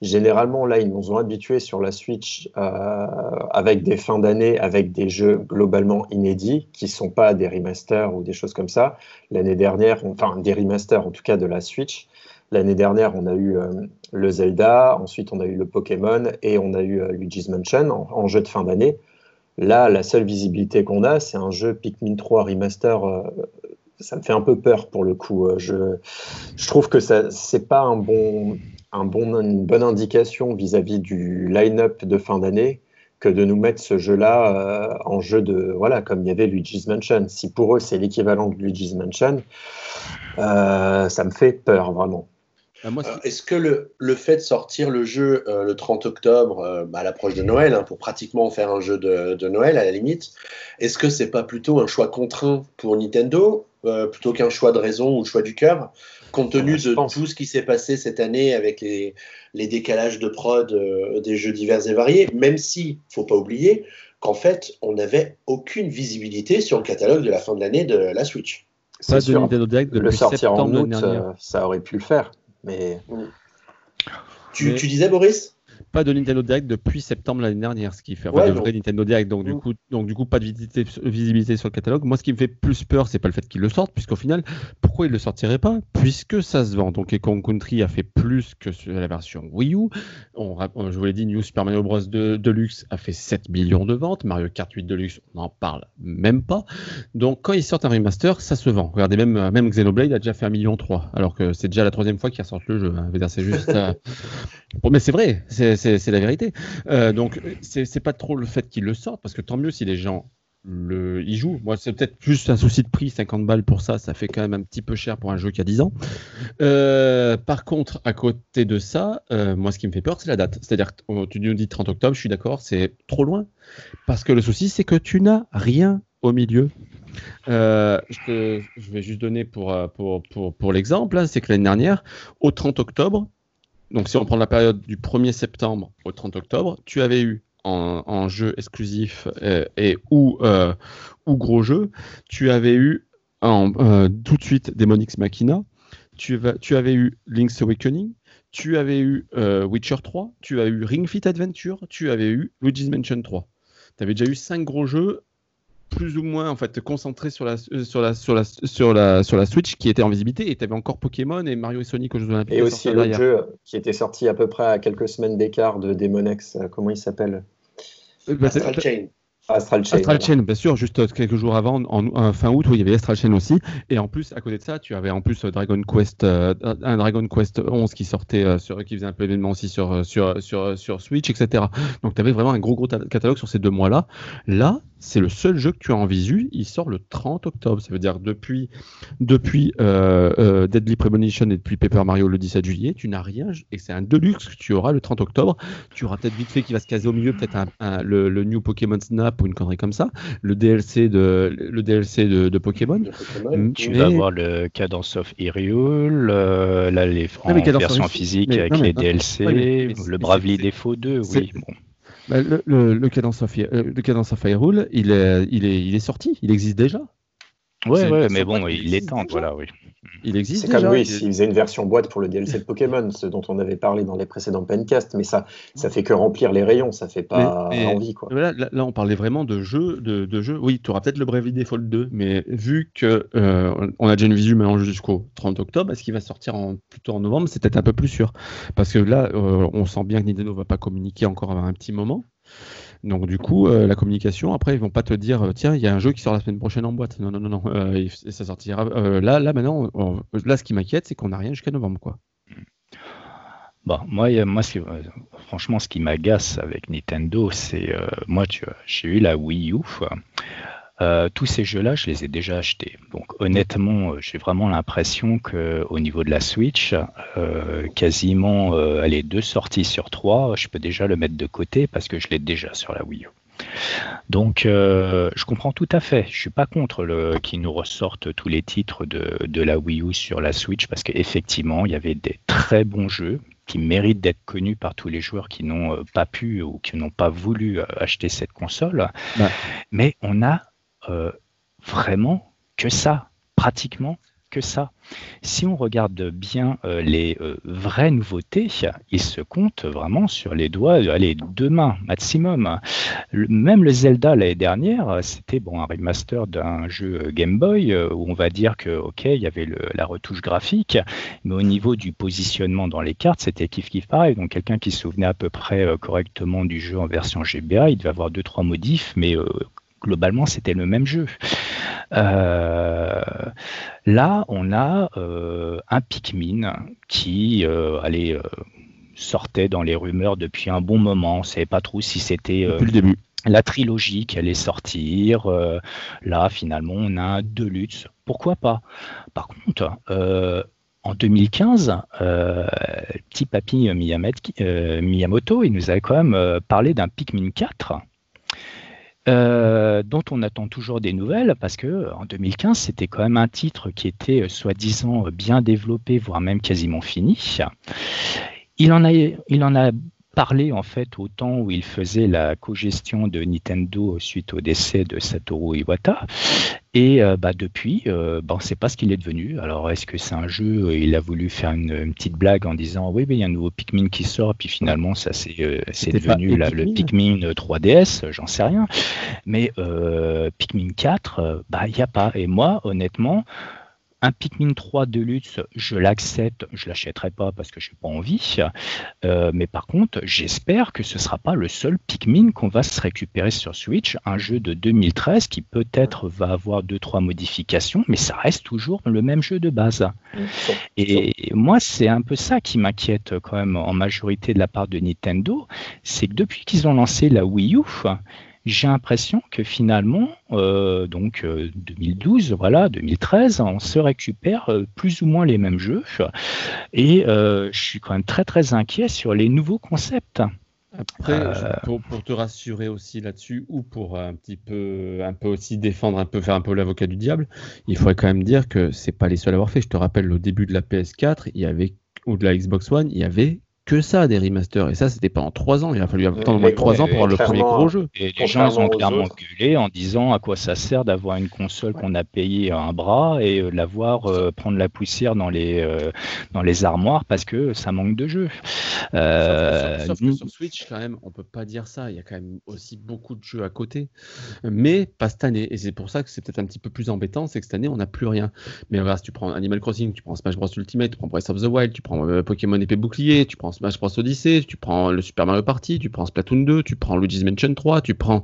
Généralement, là, ils nous ont habitués sur la Switch euh, avec des fins d'année, avec des jeux globalement inédits, qui ne sont pas des remasters ou des choses comme ça. L'année dernière, enfin des remasters en tout cas de la Switch. L'année dernière, on a eu euh, le Zelda, ensuite on a eu le Pokémon et on a eu euh, Luigi's Mansion en, jeu de fin d'année. Là, la seule visibilité qu'on a, c'est un jeu Pikmin 3 remaster. ça me fait un peu peur pour le coup. Je, je trouve que ce n'est pas un bon un bon, une bonne indication vis-à-vis du line-up de fin d'année que de nous mettre ce jeu-là euh, en jeu de voilà comme il y avait Luigi's Mansion. Si pour eux c'est l'équivalent de Luigi's Mansion, euh, ça me fait peur vraiment. Euh, est-ce que le, le, fait de sortir le jeu le 30 octobre bah, à l'approche de Noël, hein, pour pratiquement faire un jeu de, de Noël à la limite, est-ce que c'est pas plutôt un choix contraint pour Nintendo plutôt qu'un choix de raison ou le choix du cœur? Compte tenu de tout ce qui s'est passé cette année avec les, les décalages de prod euh, des jeux divers et variés, même si, faut pas oublier, qu'en fait, on n'avait aucune visibilité sur le catalogue de la fin de l'année de la Switch. Pas de Nintendo Direct de le sortir en août, euh, ça aurait pu le faire. Mais... Tu, tu disais, Boris pas de Nintendo Direct depuis septembre l'année dernière, ce qui fait ouais, de vrai Nintendo Direct. Donc, du mm. coup, donc, du coup, pas de visibilité, sur le catalogue. Moi, ce qui me fait plus peur, c'est pas le fait qu'ils le sortent, puisqu'au final, pourquoi ils le sortiraient pas? Puisque ça se vend. Donc, Kong Country a fait plus que la version Wii U. On, je vous l'ai dit, New Super Mario Bros. De, Deluxe a fait 7 millions de ventes. Mario Kart 8 Deluxe, on n'en parle même pas. Donc, quand ils sortent un remaster, ça se vend. Regardez, même, même Xenoblade a déjà fait 1 million 3, alors que c'est déjà la troisième fois qu'ils ressortent le jeu. Hein. C'est juste. Euh, (laughs) mais c'est vrai, c'est la vérité. Euh, donc, c'est pas trop le fait qu'ils le sortent, parce que tant mieux si les gens le, y jouent. Moi, c'est peut-être juste un souci de prix, 50 balles pour ça, ça fait quand même un petit peu cher pour un jeu qui a 10 ans. Euh, par contre, à côté de ça, euh, moi, ce qui me fait peur, c'est la date. C'est-à-dire, tu nous dis 30 octobre, je suis d'accord, c'est trop loin. Parce que le souci, c'est que tu n'as rien au milieu. je, vais juste donner pour l'exemple, hein, c'est que l'année dernière, au 30 octobre, donc si on prend la période du 1er septembre au 30 octobre, tu avais eu en, jeu exclusif euh, et, ou, euh, ou gros jeu, tu avais eu en, euh, tout de suite Demonix Machina, tu, tu avais eu Link's Awakening, tu avais eu Witcher 3, tu as eu Ring Fit Adventure, tu avais eu Luigi's Mansion 3. Tu avais déjà eu cinq gros jeux plus ou moins en fait concentré sur la euh, sur la sur la sur la sur la Switch qui était en visibilité et tu avais encore Pokémon et Mario et Sonic aux Jeux Olympiques. Et aussi le jeu qui était sorti à peu près à quelques semaines d'écart de Demonex, euh, comment il s'appelle euh, bah, Astral Chain. Astral Chain. Astral Chain, bien sûr, juste quelques jours avant, en, fin août, où il y avait Astral Chain aussi. Et en plus, à côté de ça, tu avais en plus Dragon Quest, un Dragon Quest 11 qui sortait, sur, qui faisait un peu événement aussi sur, sur, sur, sur Switch, etc. Donc tu avais vraiment un gros, gros catalogue sur ces deux mois-là. Là, c'est le seul jeu que tu as en visu. Il sort le 30 octobre. Ça veut dire depuis, depuis euh, euh, Deadly Premonition et depuis Paper Mario le 17 juillet, tu n'as rien. Et c'est un deluxe que tu auras le 30 octobre. Tu auras peut-être vite fait qui va se caser au milieu, peut-être un, le, New Pokémon Snap ou une connerie comme ça. Le DLC de, le DLC de, Pokémon. Tu vas avoir le Cadence of Hyrule, là, les, en version physique avec les DLC, le Bravely Default 2. Oui, bon. Bah, le, le, le, Cadence of, euh, le Cadence of Hyrule, il est, il, est, il est sorti, il existe déjà. Ouais, ouais, mais bon, il est temps, voilà, oui. Il existe C'est comme oui, s'il faisait une version boîte pour le DLC de Pokémon, ce dont on avait parlé dans les précédents pencasts, mais ça, ça fait que remplir les rayons, ça fait pas envie, quoi. Là, là, on parlait vraiment de jeux, de, de jeux. Oui, tu auras peut-être le Bravely Default 2, mais vu que euh, on a déjà une visu maintenant jusqu'au 30 octobre, est-ce qu'il va sortir en, plutôt en novembre? C'est peut-être un peu plus sûr, parce que là, euh, on sent bien que Nintendo va pas communiquer encore avant un petit moment. Donc du coup, euh, la communication, après, ils vont pas te dire, euh, tiens, il y a un jeu qui sort la semaine prochaine en boîte. Non, non, non, non. Euh, ça sortira. là, là, maintenant, là, ce qui m'inquiète, c'est qu'on n'a rien jusqu'à novembre, quoi. Bon, moi, moi franchement, ce qui m'agace avec Nintendo, c'est moi, j'ai eu la Wii U. Euh, tous ces jeux-là, je les ai déjà achetés. Donc honnêtement, euh, j'ai vraiment l'impression que au niveau de la Switch, euh, quasiment les deux sorties sur trois, je peux déjà le mettre de côté parce que je l'ai déjà sur la Wii U. Donc, je comprends tout à fait. Je suis pas contre le qu'ils nous ressortent tous les titres de, de, la Wii U sur la Switch parce qu'effectivement, il y avait des très bons jeux qui méritent d'être connus par tous les joueurs qui n'ont pas pu ou qui n'ont pas voulu acheter cette console. Mais on a euh, vraiment que ça, pratiquement que ça. Si on regarde bien euh, les euh, vraies nouveautés, ils se comptent vraiment sur les doigts, allez, deux mains maximum. même le Zelda l'année dernière, c'était bon un remaster d'un jeu Game Boy où on va dire que ok, il y avait la retouche graphique, mais au niveau du positionnement dans les cartes, c'était kiff kiff pareil. Donc quelqu'un qui se souvenait à peu près correctement du jeu en version GBA, il devait avoir deux trois modifs, mais globalement, c'était le même jeu. Euh, là, on a euh, un Pikmin qui euh, allait, sortait dans les rumeurs depuis un bon moment. On ne savait pas trop si c'était la trilogie qui allait sortir. là, finalement, on a un Deluxe. Pourquoi pas? Par contre, en 2015, petit papy Miyamoto, il nous avait quand même parlé d'un Pikmin 4 euh, dont on attend toujours des nouvelles parce que en 2015 c'était quand même un titre qui était euh, soi-disant bien développé, voire même quasiment fini. Il en a, il en a parlé en fait au temps où il faisait la co-gestion de Nintendo suite au décès de Satoru Iwata. Et euh, bah, depuis, euh, bah, on ne sait pas ce qu'il est devenu. Alors, est-ce que c'est un jeu euh, Il a voulu faire une, petite blague en disant oui, il y a un nouveau Pikmin qui sort, puis finalement, ça c'est devenu le Pikmin 3DS, j'en sais rien. Mais Pikmin 4, bah, il n'y a pas. Et moi, honnêtement, un Pikmin 3 Deluxe, je l'accepte, je l'achèterai pas parce que je n'ai pas envie. Euh, mais par contre, j'espère que ce sera pas le seul Pikmin qu'on va se récupérer sur Switch. Un jeu de 2013 qui peut-être va avoir deux trois modifications, mais ça reste toujours le même jeu de base. Et moi, c'est un peu ça qui m'inquiète quand même en majorité de la part de Nintendo, c'est que depuis qu'ils ont lancé la Wii U, j'ai l'impression que finalement, euh, donc 2012, euh, voilà, 2013, on se récupère euh, plus ou moins les mêmes jeux. Et je suis quand même très très inquiet sur les nouveaux concepts. Après, pour, te rassurer aussi là-dessus, ou pour un petit peu, un peu aussi défendre, un peu faire un peu l'avocat du diable, il faudrait quand même dire que c'est pas les seuls à avoir fait. Je te rappelle, au début de la PS4, il y avait ou de la Xbox One, il y avait que ça des remasters. Et ça, c'était pendant trois ans. Il a fallu attendre au moins trois ans pour avoir le premier gros jeu. Et les gens ont clairement gueulé en disant à quoi ça sert d'avoir une console qu'on a payée un bras et euh, la voir euh, prendre la poussière dans les, euh, dans les armoires parce que ça manque de jeux. Sauf, que sur Switch, quand même, on peut pas dire ça. Il y a quand même aussi beaucoup de jeux à côté. Mais pas cette année. Et c'est pour ça que c'est peut-être un petit peu plus embêtant, c'est que cette année, on n'a plus rien. Mais regarde, si tu prends Animal Crossing, tu prends Smash Bros Ultimate, tu prends Breath of the Wild, tu prends Pokémon épée bouclier, tu prends Smash Bros Odyssey, tu prends le Super Mario Party, tu prends Splatoon 2, tu prends Luigi's Mansion 3, tu prends,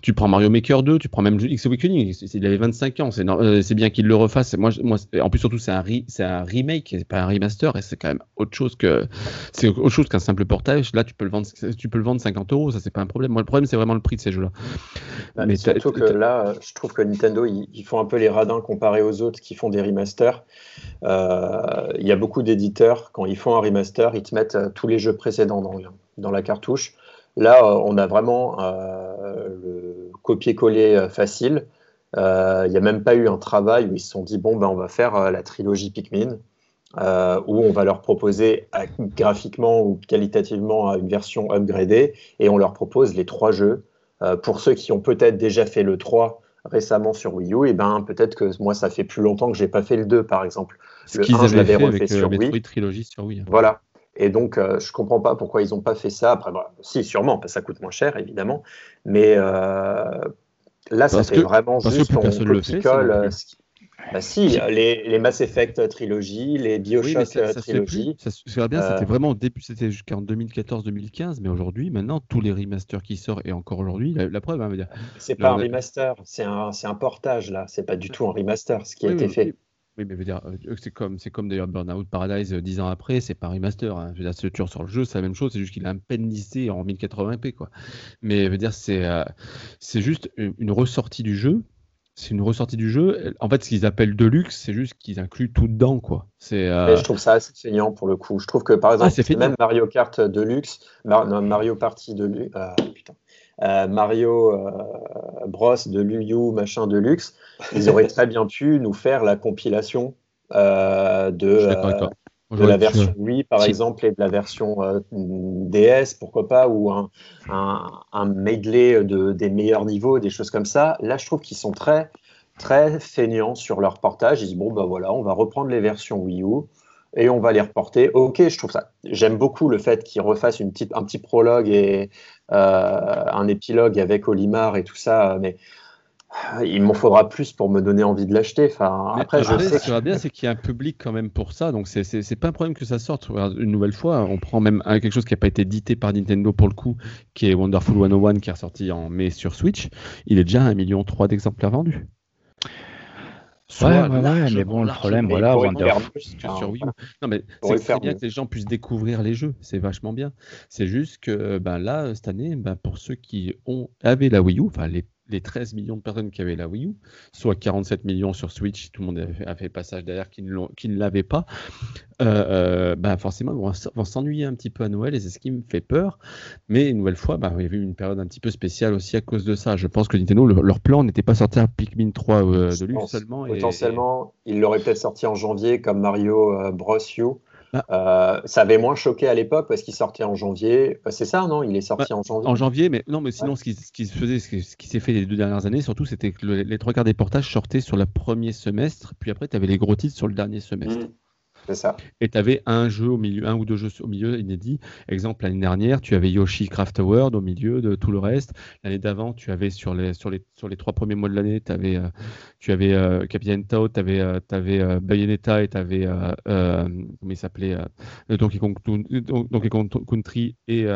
tu prends Mario Maker 2, tu prends même X Awakening. Il avait 25 ans, euh, c'est bien qu'il le refasse. Moi, moi, en plus surtout c'est un, un remake, c'est pas un remaster, et c'est quand même autre chose que c'est autre chose qu'un simple portage. Là, tu peux le vendre, tu peux le vendre 50 euros, ça c'est pas un problème. Moi, le problème c'est vraiment le prix de ces jeux-là. Bah, mais surtout que là, je trouve que Nintendo ils, font un peu les radins comparé aux autres qui font des remasters. Euh, il y a beaucoup d'éditeurs quand ils font un remaster, ils te mettent euh, tous les jeux précédents dans, dans la cartouche. Là, euh, on a vraiment le copier-coller facile. Il n'y a même pas eu un travail où ils se sont dit bon ben on va faire la trilogie Pikmin. où on va leur proposer graphiquement ou qualitativement une version upgradée et on leur propose les trois jeux. pour ceux qui ont peut-être déjà fait le 3 récemment sur Wii U, et ben peut-être que moi ça fait plus longtemps que j'ai pas fait le 2 par exemple. Ce qu'ils avaient fait avec sur Wii. Trilogy sur Wii. Voilà. Et donc, euh, je comprends pas pourquoi ils n'ont pas fait ça. Après, bah, si, sûrement, parce que ça coûte moins cher, évidemment. Mais euh, là, ça fait vraiment juste ton copie-colle. Bah si, les, les, Mass Effect trilogie, les Bioshock oui, trilogie. Ça se bien, c'était euh, vraiment au début, c'était jusqu'en 2014-2015, mais aujourd'hui, maintenant, tous les remasters qui sortent, et encore aujourd'hui, la, preuve, hein, dire. C'est pas un remaster, c'est un, un, portage, là, c'est pas du tout un remaster, ce qui a été fait. Oui, mais dire, euh, c'est comme, c'est comme d'ailleurs Burnout Paradise euh, dix ans après, c'est pas un remaster. Hein. Je veux dire, si tu sur le jeu, c'est la même chose, c'est juste qu'il a un peine lissé en 1080p, quoi. Mais je veux dire, c'est, c'est juste une ressortie du jeu c'est une ressortie du jeu. En fait, ce qu'ils appellent Deluxe, c'est juste qu'ils incluent tout dedans, quoi. C'est. Euh, je trouve ça assez feignant pour le coup. Je trouve que par ah, exemple, même Mario Kart Deluxe, Mario Party Deluxe, euh, putain, euh, Mario Bros de Luyu machin Deluxe, ils auraient (laughs) très bien pu nous faire la compilation de de la version Wii, par exemple, et de la version euh, DS, pourquoi pas, ou un, un, medley de, des meilleurs niveaux, des choses comme ça. Là, je trouve qu'ils sont très, très feignants sur leur portage. Ils disent, bon, ben voilà, on va reprendre les versions Wii U et on va les reporter. Ok, je trouve ça. J'aime beaucoup le fait qu'ils refassent une petite, un petit prologue et euh, un épilogue avec Olimar et tout ça, mais il m'en faudra plus pour me donner envie de l'acheter. Enfin, après, je sais ce qui va bien, c'est qu'il y a un public quand même pour ça, donc c'est pas un problème que ça sorte. Une nouvelle fois, on prend même quelque chose qui n'a pas été édité par Nintendo pour le coup, qui est Wonderful 101, qui est ressorti en mai sur Switch. Il est déjà à 1,3 million d'exemplaires vendus. Ouais, ouais, mais bon, le problème, voilà, Wonderful. Sur Wii Non, mais c'est bien que les gens puissent découvrir les jeux, c'est vachement bien. C'est juste que ben, là, cette année, ben, pour ceux qui ont avaient la Wii U, enfin les les 13 millions de personnes qui avaient la Wii U, soit 47 millions sur Switch, tout le monde a fait, le passage derrière qui ne, l'avaient pas, euh, euh, bah forcément vont, vont s'ennuyer un petit peu à Noël et c'est ce qui me fait peur. Mais une nouvelle fois, bah, il y avait eu une période un petit peu spéciale aussi à cause de ça. Je pense que Nintendo, leur plan n'était pas sorti à Pikmin 3 euh, de luxe seulement. Potentiellement, ils l'auraient peut-être sorti en janvier comme Mario Bros. U. Ah. Euh, ça avait moins choqué à l'époque parce qu'il sortait en janvier. Euh, c'est ça, non? Il est sorti en janvier. En janvier, mais non, mais sinon, ce, qui, se faisait, ce qui, s'est fait les deux dernières années, surtout, c'était que les trois quarts des portages sortaient sur le premier semestre, puis après, tu avais les gros titres sur le dernier semestre. Mmh. Et tu avais un jeu au milieu, un ou deux jeux au milieu inédits. Exemple, l'année dernière, tu avais Yoshi Craft World au milieu de tout le reste. L'année d'avant, tu avais sur les, sur, les, sur les trois premiers mois de l'année, avais, euh, tu avais euh, Captain Tao, tu avais, euh, avais Bayonetta et tu avais, comment il s'appelait, Donkey Kong, Country et,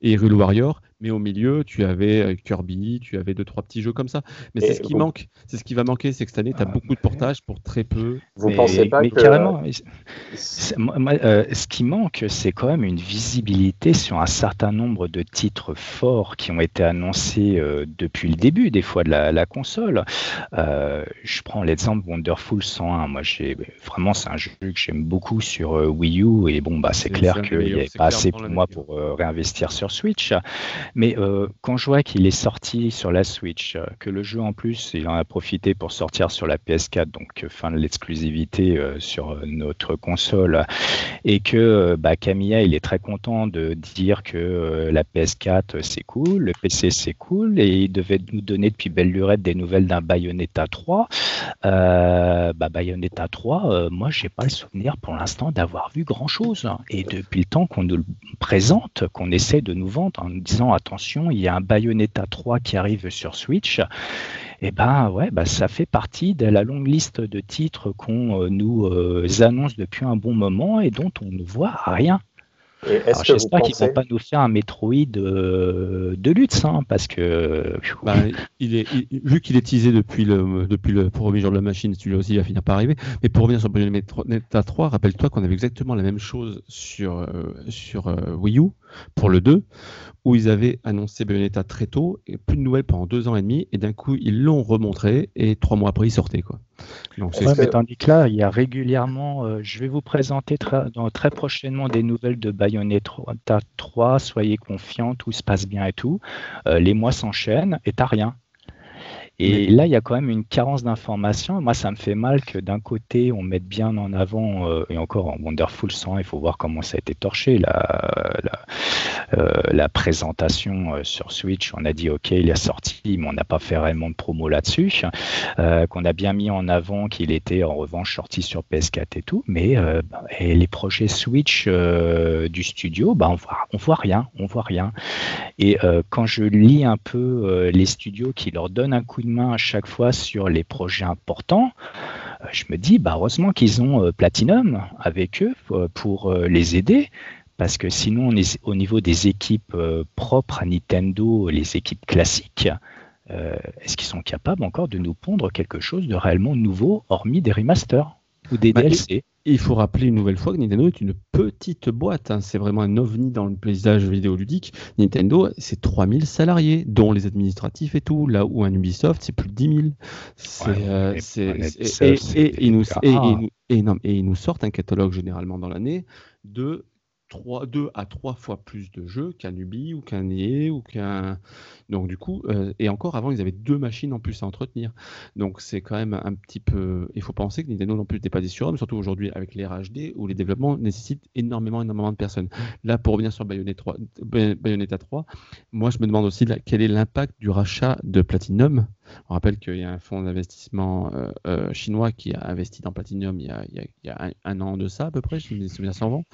et Rule Warrior mais au milieu, tu avais euh, Kirby, tu avais deux, trois petits jeux comme ça. Mais c'est ce qui manque. C'est ce qui va manquer, c'est que cette année, tu as ah, beaucoup de portages pour très peu. Vous pensez pas mais que... carrément. Euh, ce qui manque, c'est quand même une visibilité sur un certain nombre de titres forts qui ont été annoncés euh, depuis le début, des fois, de la, console. je prends l'exemple Wonderful 101. Moi, j'ai vraiment, c'est un jeu que j'aime beaucoup sur Wii U. Et bon, bah, c'est clair qu'il n'y avait pas assez pour moi pour réinvestir sur Switch. Mais euh, quand je vois qu'il est sorti sur la Switch, euh, que le jeu en plus, il en a profité pour sortir sur la PS4, donc fin de l'exclusivité sur notre console, et que bah, Camilla, il est très content de dire que la PS4 c'est cool, le PC c'est cool, et il devait nous donner depuis belle lurette des nouvelles d'un Bayonetta 3. bah, Bayonetta 3, moi j'ai pas le souvenir pour l'instant d'avoir vu grand chose. Et depuis le temps qu'on nous le présente, qu'on essaie de nous vendre en nous disant attention, il y a un Bayonetta 3 qui arrive sur Switch, et eh ben ouais, bah, ça fait partie de la longue liste de titres qu'on euh, nous euh, annonce depuis un bon moment et dont on ne voit rien. J'espère qu'ils ne vont pas nous faire un Metroid euh, de lutte, hein, parce que. Bah, il est, vu qu'il est teasé depuis le, depuis le premier jour de la machine, celui-là aussi il va finir par arriver. Mais pour revenir sur Bayonetta 3, rappelle-toi qu'on avait exactement la même chose sur, euh, sur euh, Wii U pour le 2, où ils avaient annoncé Bayonetta très tôt, et plus de nouvelles pendant deux ans et demi, et d'un coup ils l'ont remontré, et trois mois après ils sortaient. Quoi. Donc, ouais, tandis que là, il y a régulièrement, euh, je vais vous présenter très, dans, très prochainement des nouvelles de Bayonetta 3, soyez confiants, tout se passe bien et tout. Euh, les mois s'enchaînent et t'as rien. Et là, il y a quand même une carence d'informations. Moi, ça me fait mal que d'un côté, on mette bien en avant, euh, et encore en Wonderful 100, il faut voir comment ça a été torché, la, la, euh, la présentation euh, sur Switch. On a dit, OK, il est sorti, mais on n'a pas fait réellement de promo là-dessus. qu'on a bien mis en avant qu'il était en revanche sorti sur PS4 et tout. Mais et les projets Switch du studio, bah, on voit, on voit rien. On voit rien. Et quand je lis un peu les studios qui leur donnent un coup de main à chaque fois sur les projets importants, euh, je me dis, bah, heureusement qu'ils ont euh, Platinum avec eux euh, pour les aider. Parce que sinon, on est au niveau des équipes propres à Nintendo, les équipes classiques, est-ce qu'ils sont capables encore de nous pondre quelque chose de réellement nouveau, hormis des remasters ou des bah, Il faut rappeler une nouvelle fois que Nintendo est une petite boîte. Hein. C'est vraiment un ovni dans le paysage vidéoludique. Nintendo, c'est 3000 salariés, dont les administratifs et tout. Là où un Ubisoft, c'est plus de 10 000. et ils nous sortent un catalogue généralement dans l'année de 3, 2 à 3 fois plus de jeux qu'un Ubi ou qu'un EA ou qu'un. Donc, du coup, euh, et encore avant, ils avaient deux machines en plus à entretenir. Donc, c'est quand même un petit peu. Il faut penser que Nintendo non plus n'est pas des surhommes, surtout aujourd'hui avec les HD où les développements nécessitent énormément, énormément de personnes. Là, pour revenir sur Bayonetta 3, Bayonetta 3 moi, je me demande aussi quel est l'impact du rachat de Platinum? On rappelle qu'il y a un fonds d'investissement euh, euh, chinois qui a investi dans Platinum il y a, un, an de ça à peu près, je me souviens sans vent.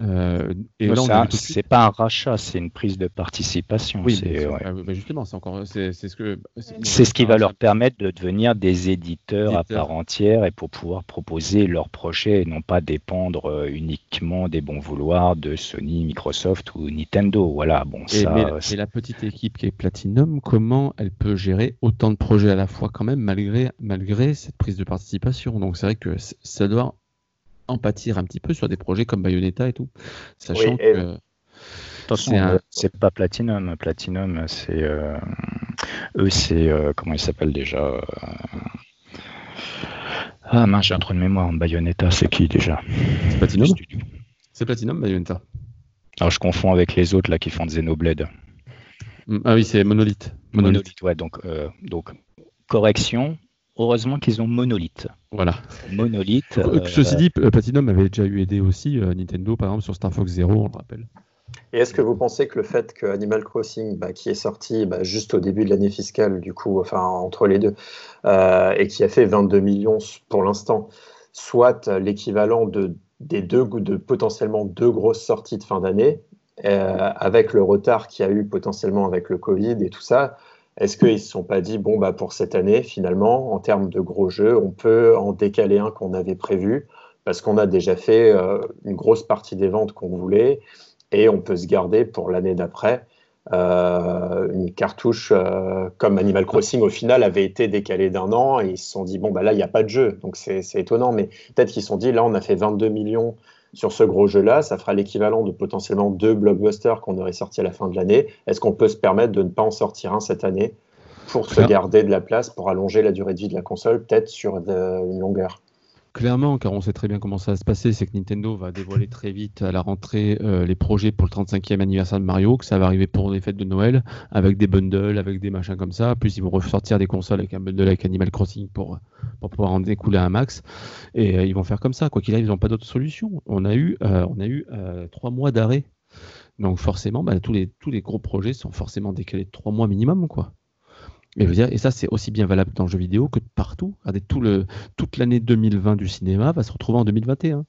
Euh, et c'est pas un rachat, c'est une prise de participation. Oui, c'est, justement, c'est encore, c'est, ce que. C'est, ce qui va leur permettre de devenir des éditeurs à part entière et pour pouvoir proposer leurs projets et non pas dépendre uniquement des bons vouloirs de Sony, Microsoft ou Nintendo. Voilà, bon, et, ça. la petite équipe qui est Platinum, comment elle peut gérer autant de projets à la fois quand même, malgré, malgré cette prise de participation? Donc c'est vrai que ça doit en pâtir un petit peu sur des projets comme Bayonetta et tout, sachant que... c'est pas Platinum. Platinum, c'est euh, eux, c'est euh, comment il s'appelle déjà euh, Ah mince, j'ai un trou de mémoire. Bayonetta, c'est qui déjà? C'est Platinum? C'est Platinum, Bayonetta. Alors je confonds avec les autres là qui font Xenoblade. Ah oui, c'est Monolith. Monolith, ouais. Donc, euh, donc, correction. Heureusement qu'ils ont Monolith. Voilà. Monolith. Euh, ceci dit, Platinum avait déjà eu aidé aussi euh, Nintendo, par exemple, sur Star Fox Zero, on le rappelle. Et est-ce que vous pensez que le fait que Animal Crossing, bah, qui est sorti bah, juste au début de l'année fiscale, du coup, enfin entre les deux, et qui a fait 22 millions pour l'instant, soit l'équivalent de, des deux, de potentiellement deux grosses sorties de fin d'année, euh, avec le retard qu'il y a eu potentiellement avec le Covid et tout ça, est-ce qu'ils ne se sont pas dit, bon, bah, pour cette année, finalement, en termes de gros jeux, on peut en décaler un qu'on avait prévu, parce qu'on a déjà fait euh, une grosse partie des ventes qu'on voulait, et on peut se garder pour l'année d'après euh, une cartouche comme Animal Crossing, au final, avait été décalée d'un an, et ils se sont dit, bon, bah, là, il n'y a pas de jeu, donc c'est étonnant, mais peut-être qu'ils se sont dit, là, on a fait 22 millions sur ce gros jeu-là, ça fera l'équivalent de potentiellement deux blockbusters qu'on aurait sortis à la fin de l'année. Est-ce qu'on peut se permettre de ne pas en sortir un cette année pour se garder de la place, pour allonger la durée de vie de la console, peut-être sur une longueur? Clairement, car on sait très bien comment ça va se passer, c'est que Nintendo va dévoiler très vite à la rentrée euh, les projets pour le 35e anniversaire de Mario, que ça va arriver pour les fêtes de Noël, avec des bundles, avec des machins comme ça. Plus ils vont ressortir des consoles avec un bundle avec Animal Crossing pour, pour pouvoir en découler un max. Et euh, ils vont faire comme ça. Quoi qu'il arrive, ils n'ont pas d'autre solution. On a eu, euh, on a eu trois mois d'arrêt. Donc forcément, bah, tous, les, tous les gros projets sont forcément décalés de trois mois minimum. quoi. Et, ça, c'est aussi bien valable dans le jeu vidéo que partout. Toute l'année 2020 du cinéma va se retrouver en 2021.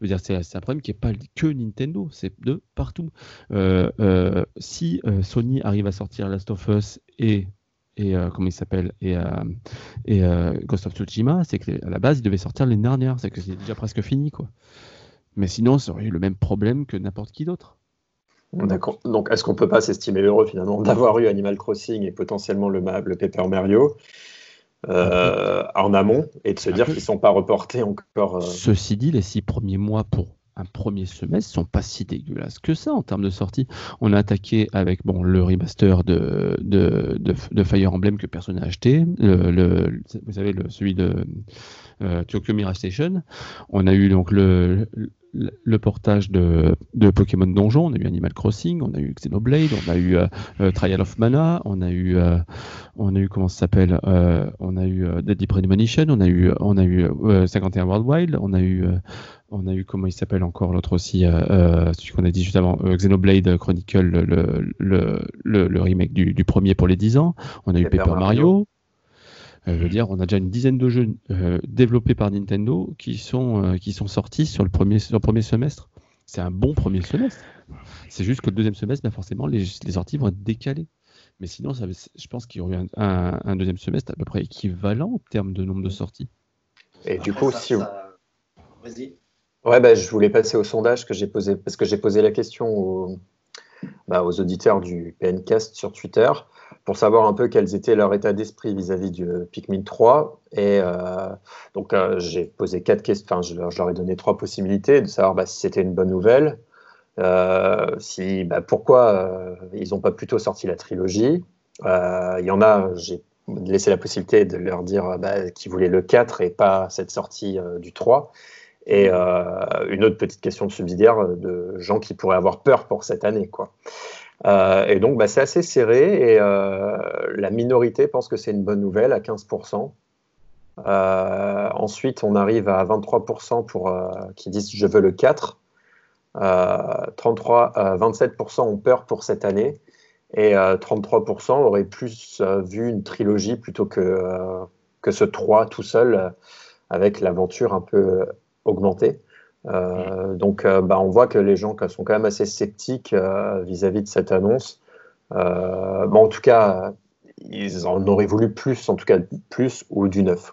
Je veux dire, c'est, un problème qui n'est pas que Nintendo, c'est de partout. Euh, euh, si euh, Sony arrive à sortir Last of Us et, et comment il s'appelle et, et Ghost of Tsushima, c'est qu'à la base, il devait sortir l'année dernière. C'est que c'est déjà presque fini, quoi. Mais sinon, ça aurait eu le même problème que n'importe qui d'autre. D'accord. Donc, est-ce qu'on peut pas s'estimer heureux finalement d'avoir eu Animal Crossing et potentiellement le, le Paper Mario euh, en amont et de se dire qu'ils ne sont pas reportés encore euh, Ceci dit, les six premiers mois pour un premier semestre sont pas si dégueulasses que ça en termes de sortie. On a attaqué avec bon le remaster de, de, Fire Emblem que personne n'a acheté, le, vous savez le, celui de euh, Tokyo Mirage Station. On a eu donc le, le portage de, Pokémon Donjon, on a eu Animal Crossing, on a eu Xenoblade, on a eu euh, euh, Trial of Mana, on a eu, euh, on a eu comment ça s'appelle, on a eu Deadly Premonition, on a eu, on a eu 51 World Wild, on a eu, on a eu comment il s'appelle encore l'autre aussi, celui qu'on a dit juste avant, Xenoblade Chronicle, le, le, remake du, du, premier pour les 10 ans, on a eu Paper Mario euh, je veux dire, on a déjà une dizaine de jeux euh, développés par Nintendo qui sont, euh, qui sont sortis sur le premier, sur le premier semestre. C'est un bon premier semestre. C'est juste que le deuxième semestre, ben forcément, les, les, sorties vont être décalées. Mais sinon, ça, je pense qu'il y aurait un, un, deuxième semestre à peu près équivalent en termes de nombre de sorties. Et du coup, si Vas-y. Ouais, bah, je voulais passer au sondage que j'ai posé, parce que j'ai posé la question aux, bah, aux auditeurs du PNcast sur Twitter pour savoir un peu quels étaient leur état d'esprit vis-à-vis du Pikmin 3. Et euh, donc, euh, j'ai posé quatre questions, enfin, je, leur ai donné trois possibilités de savoir bah, si c'était une bonne nouvelle, euh, si, bah, pourquoi ils n'ont pas plutôt sorti la trilogie. Il y en a, j'ai laissé la possibilité de leur dire bah, qu'ils voulaient le 4 et pas cette sortie du 3. Et une autre petite question subsidiaire de gens qui pourraient avoir peur pour cette année. quoi. Euh, et donc, bah, c'est assez serré et euh, la minorité pense que c'est une bonne nouvelle à 15%. Euh, ensuite, on arrive à 23% pour, qui disent je veux le 4. 33, 27% ont peur pour cette année et 33% auraient plus vu une trilogie plutôt que, que ce 3 tout seul avec l'aventure un peu augmentée. Euh, donc, euh, bah, on voit que les gens sont quand même assez sceptiques euh, vis-à-vis de cette annonce. en tout cas, ils en auraient voulu plus, en tout cas plus ou du neuf.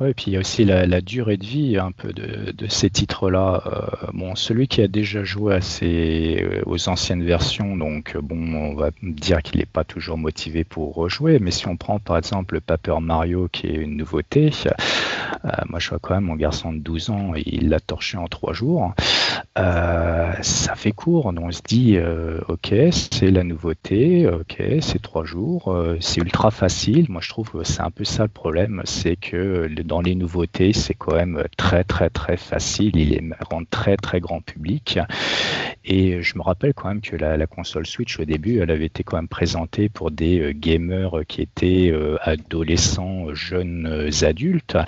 Oui, et puis il y a aussi la, durée de vie un peu de, ces titres-là. Euh, bon, celui qui a déjà joué à ces, euh, aux anciennes versions, donc bon, on va dire qu'il n'est pas toujours motivé pour rejouer, mais si on prend par exemple Paper Mario qui est une nouveauté, euh, moi je vois quand même mon garçon de 12 ans, il l'a torché en trois jours. Ça fait court, on se dit ok, c'est la nouveauté, ok, c'est trois jours, c'est ultra facile. Moi je trouve que c'est un peu ça le problème, c'est que dans les nouveautés, c'est quand même très très très facile. Il est rend très très grand public. Et je me rappelle quand même que la, console Switch au début, elle avait été quand même présentée pour des euh, gamers qui étaient euh, adolescents, jeunes euh, adultes.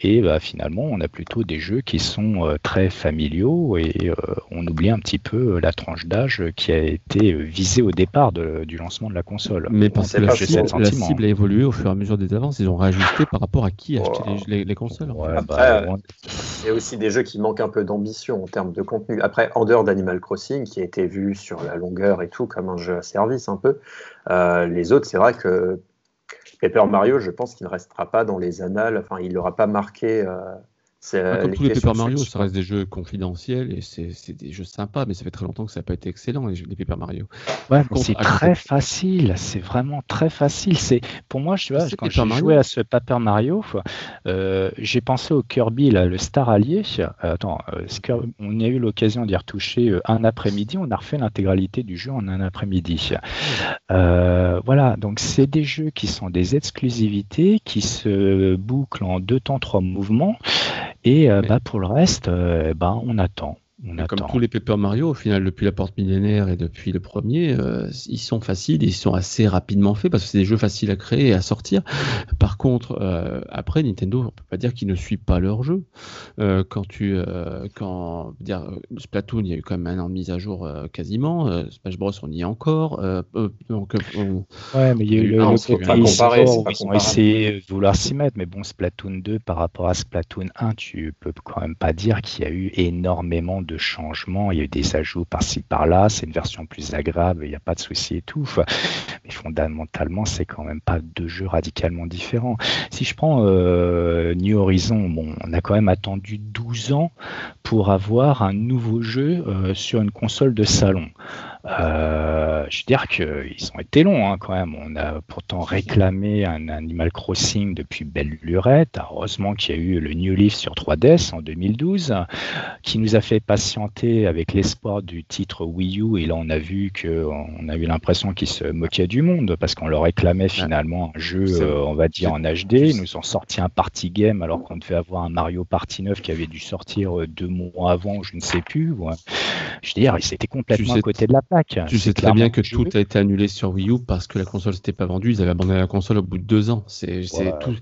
Et bah, finalement, on a plutôt des jeux qui sont très familiaux et on oublie un petit peu la tranche d'âge qui a été visée au départ du lancement de la console. Mais parce que la, cible, a évolué au fur et à mesure des avances. Ils ont rajusté par rapport à qui acheter les, consoles. Après, bah, il y a aussi des jeux qui manquent un peu d'ambition en termes de contenu. Après, en dehors d'Animal Crossing, qui a été vu sur la longueur et tout comme un jeu à service un peu, euh, les autres, c'est vrai que Paper Mario, je pense qu'il ne restera pas dans les annales. Enfin, il n'aura pas marqué. Euh, ah, comme tous les Paper Mario, ça reste des jeux confidentiels et c'est des jeux sympas, mais ça fait très longtemps que ça n'a pas été excellent les, jeux, les Paper Mario. Ouais, c'est très facile, c'est vraiment très facile. C'est pour moi, je vois, quand j'ai joué à ce Paper Mario, euh, j'ai pensé au Kirby, là, le Star Allié. attends, euh, on a eu l'occasion d'y retoucher euh, un après-midi? On a refait l'intégralité du jeu en un après-midi. voilà, Donc c'est des jeux qui sont des exclusivités, qui se bouclent en deux temps, trois mouvements. Et bah, pour le reste, bah, on attend. Comme tous les Paper Mario, au final, depuis la porte millénaire et depuis le premier, euh, ils sont faciles, ils sont assez rapidement faits parce que c'est des jeux faciles à créer et à sortir. Par contre, euh, après, Nintendo, on peut pas dire qu'ils ne suivent pas leur jeu. Euh, quand tu, quand dire Splatoon, il y a eu quand même un an de mise à jour quasiment. Smash Bros, on y est encore. donc, Ouais, mais il y a eu le, pas comparer, ils ont essayé de vouloir s'y mettre, mais bon, Splatoon 2 par rapport à Splatoon 1, tu peux quand même pas dire qu'il y a eu énormément de de changements, il y a eu des ajouts par-ci par-là, c'est une version plus agréable, il n'y a pas de souci et tout. Mais fondamentalement, c'est quand même pas deux jeux radicalement différents. Si je prends euh, New Horizon, bon, on a quand même attendu 12 ans pour avoir un nouveau jeu euh, sur une console de salon. Euh, je veux dire qu'ils ont été longs hein, quand même. On a pourtant réclamé un Animal Crossing depuis belle lurette. Heureusement qu'il y a eu le New Leaf sur 3DS en 2012, qui nous a fait patienter avec l'espoir du titre Wii U. Et là, on a vu qu'on a eu l'impression qu'ils se moquaient du monde parce qu'on leur réclamait finalement un jeu, euh, on va dire, en HD. Ils nous ont sorti un party game alors qu'on devait avoir un Mario Party 9 qui avait dû sortir euh, deux mois avant, je ne sais plus. Je veux dire, c'était complètement à côté de la tu sais très bien que tout a été annulé sur Wii U parce que la console s'était pas vendue. Ils avaient abandonné la console au bout de deux ans. C'est tout.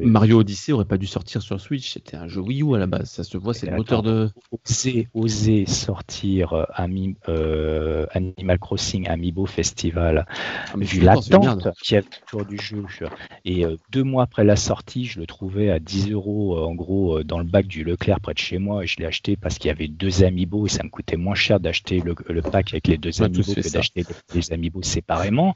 Mario Odyssey aurait pas dû sortir sur Switch. C'était un jeu Wii U à la base. Ça se voit, c'est le moteur de. Oser, oser sortir euh, euh, Animal Crossing Amiibo Festival. Ah, vu l'attente qu'il y a autour du jeu. Et euh, deux mois après la sortie, je le trouvais à 10 euros en gros dans le bac du Leclerc près de chez moi et je l'ai acheté parce qu'il y avait deux Amiibo et ça me coûtait moins cher d'acheter le, le pack avec les deux amiibo que d'acheter les amiibo séparément,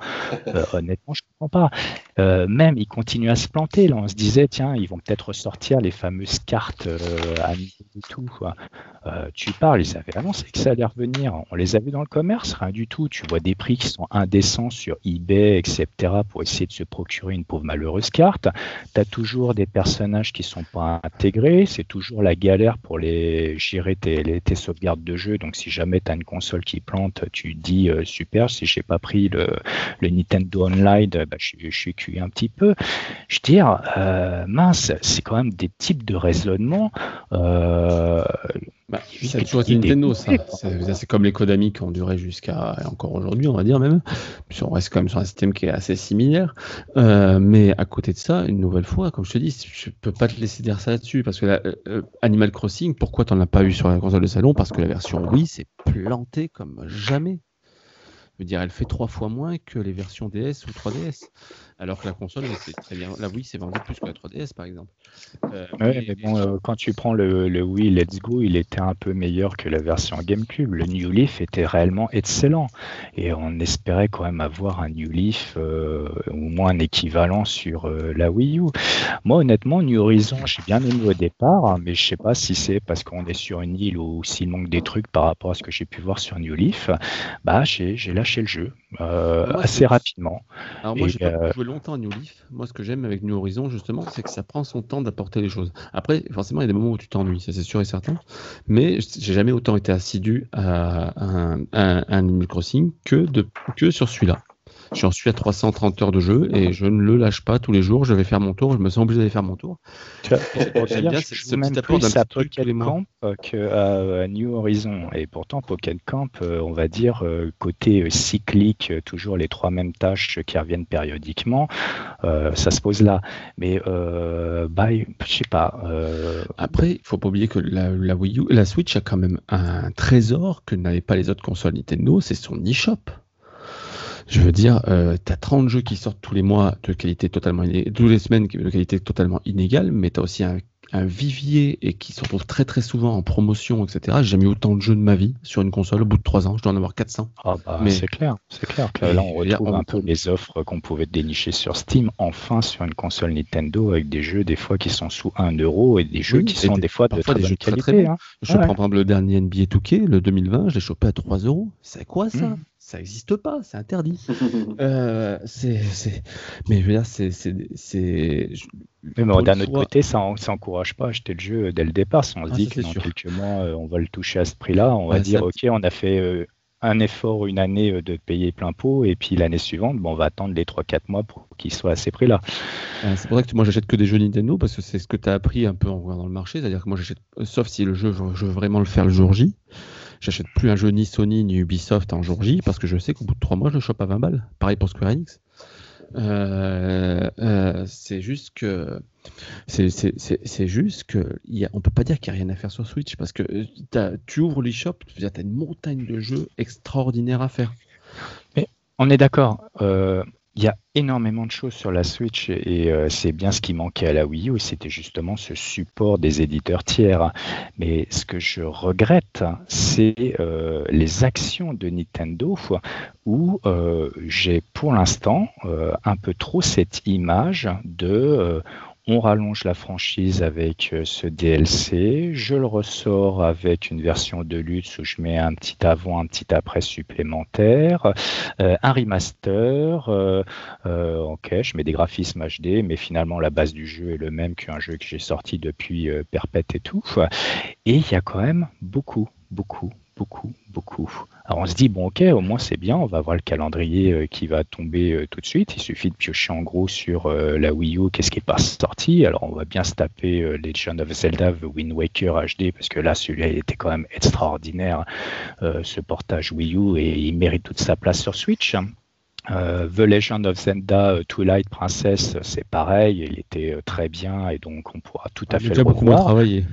euh, (laughs) honnêtement, je comprends pas. Euh, même, ils continuent à se planter. Là, on se disait, tiens, ils vont peut-être ressortir les fameuses cartes euh, amiibo et tout. tu parles, ils avaient annoncé que ça allait revenir. On les a vus dans le commerce, rien du tout. Tu vois des prix qui sont indécents sur eBay, etc., pour essayer de se procurer une pauvre malheureuse carte. Tu as toujours des personnages qui sont pas intégrés. C'est toujours la galère pour les gérer tes, tes sauvegardes de jeu. Donc, si jamais tu as une console qui plante, tu dis euh, super, si j'ai pas pris le, Nintendo Online, bah, je, suis cuit un petit peu. Je veux dire, euh, mince, c'est quand même des types de raisonnement. Euh, bah, ça a toujours été Nintendo, ça. C'est comme les Kodami qui ont duré jusqu'à encore aujourd'hui, on va dire même. Puis on reste quand même sur un système qui est assez similaire. mais à côté de ça, une nouvelle fois, comme je te dis, je peux pas te laisser dire ça là-dessus parce que Animal Crossing, pourquoi tu n'en as pas eu sur la console de salon? Parce que la version Wii s'est plantée comme jamais. Je veux dire, elle fait trois fois moins que les versions DS ou 3DS. Alors que la console, c'est très bien. La Wii, c'est vendu plus que la 3DS, par exemple. Euh, mais, bon, euh, quand tu prends le, le, Wii Let's Go, il était un peu meilleur que la version GameCube. Le New Leaf était réellement excellent. Et on espérait quand même avoir un New Leaf, euh, au moins un équivalent sur la Wii U. Moi, honnêtement, New Horizon, j'ai bien aimé au départ, hein, mais je sais pas si c'est parce qu'on est sur une île ou s'il manque des trucs par rapport à ce que j'ai pu voir sur New Leaf. Bah, j'ai lâché le jeu assez rapidement. Alors moi, j'ai pas joué longtemps à New Leaf. Moi, ce que j'aime avec New Horizon, justement, c'est que ça prend son temps d'apporter les choses. Après, forcément, il y a des moments où tu t'ennuies, ça c'est sûr et certain. Mais j'ai jamais autant été assidu à un, un Animal Crossing que, de, que sur celui-là. J'en suis à 330 heures de jeu et je ne le lâche pas tous les jours. Je vais faire mon tour. Je me sens obligé d'aller faire mon tour. J'aime bien ce, ce petit apport d'un Pocket Camp que New Horizon. Et pourtant, Pocket Camp, euh, on va dire, euh, côté euh, cyclique, toujours les trois mêmes tâches qui reviennent périodiquement, ça se pose là. Mais, bah, je sais pas. Après, il faut pas oublier que la, la, Wii U, la Switch a quand même un trésor que n'avaient pas les autres consoles Nintendo, c'est son eShop. Je veux dire, euh, tu as 30 jeux qui sortent tous les mois de qualité totalement inégale, tous les semaines de qualité totalement inégale, mais tu as aussi un, vivier et qui se retrouve très très souvent en promotion, etc. J'ai jamais eu autant de jeux de ma vie sur une console au bout de 3 ans. Je dois en avoir 400. Ah bah, mais c'est clair, c'est clair. là, on retrouve un peu les offres qu'on pouvait dénicher sur Steam, enfin sur une console Nintendo avec des jeux des fois qui sont sous 1 euro et des jeux qui sont des, fois de très des jeux qualité. Très, hein. Je prends par exemple le dernier NBA 2K, le 2020, je l'ai chopé à 3 euros. C'est quoi ça? mmh ça n'existe pas, c'est interdit. (laughs) euh, c'est, Mais je veux dire, c'est. Mais d'un autre côté, ça n'encourage pas à acheter le jeu dès le départ. Si on se ah, dit que dans quelques mois, euh, on va le toucher à ce prix-là, on va dire, OK, on a fait euh, un effort une année de payer plein pot et puis l'année suivante, bon, on va attendre les 3-4 mois pour qu'il soit à ces prix-là. c'est pour ça que moi j'achète que des jeux Nintendo parce que c'est ce que tu as appris un peu en regardant le marché. C'est-à-dire que moi j'achète, sauf si le jeu, je veux vraiment le faire le jour J, j'achète plus un jeu ni Sony ni Ubisoft en jour J parce que je sais qu'au bout de 3 mois je le chope à 20 balles. Pareil pour Square Enix. Euh, euh, c'est juste que c'est juste que on peut pas dire qu'il n'y a rien à faire sur Switch parce que euh, tu ouvres l'eShop, tu as une montagne de jeux extraordinaires à faire. Mais on est d'accord. Il y a énormément de choses sur la Switch et euh, c'est bien ce qui manquait à la Wii U, c'était justement ce support des éditeurs tiers. Mais ce que je regrette, c'est euh, les actions de Nintendo où euh, j'ai pour l'instant un peu trop cette image de on rallonge la franchise avec euh, ce DLC, je le ressors avec une version de luxe où je mets un petit avant, un petit après supplémentaire, euh, un remaster, euh, je mets des graphismes HD, mais finalement la base du jeu est le même qu'un jeu que j'ai sorti depuis Perpète et tout. Et il y a quand même beaucoup, beaucoup, beaucoup, beaucoup. Alors on se dit, bon ok, au moins c'est bien, on va voir le calendrier euh, qui va tomber euh, tout de suite. Il suffit de piocher en gros sur euh, la Wii U, qu'est-ce qui n'est pas sorti. Alors on va bien se taper Legend of Zelda The Wind Waker HD, parce que là celui-là il était quand même extraordinaire, ce portage Wii U, et il mérite toute sa place sur Switch. The Legend of Zelda Twilight Princess, c'est pareil, il était très bien et donc on pourra tout à fait le beaucoup moins travaillé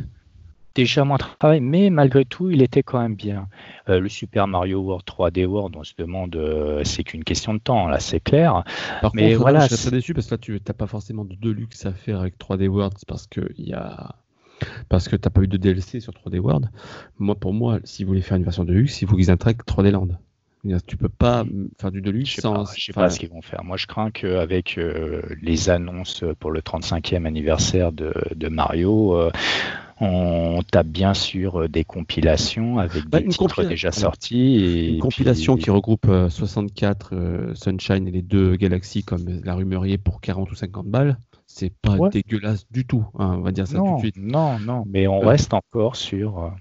déjà moins travail, mais malgré tout, il était quand même bien. Euh, le Super Mario World 3D World, on se demande, euh, c'est qu'une question de temps, là, c'est clair. Par mais contre, voilà, je serais déçu parce que là, tu n'as pas forcément de deluxe à faire avec 3D World parce que il y a parce que t'as pas eu de DLC sur 3D World. Moi, pour moi, si vous voulez faire une version de luxe, il faut qu'ils intègrent 3D Land. Tu peux pas faire du deluxe je sans. je sais pas ce qu'ils vont faire. Moi, je crains qu'avec euh, les annonces pour le 35e anniversaire de, de Mario, on tape bien sûr euh, des compilations avec bah, des titres déjà sortis. Et une compilation qui regroupe 64 euh, euh, Sunshine et les deux Galaxies comme la rumeur pour 40 ou 50 balles. C'est pas dégueulasse du tout, hein, on va dire ça tout de suite. Non, non, mais on reste encore sur.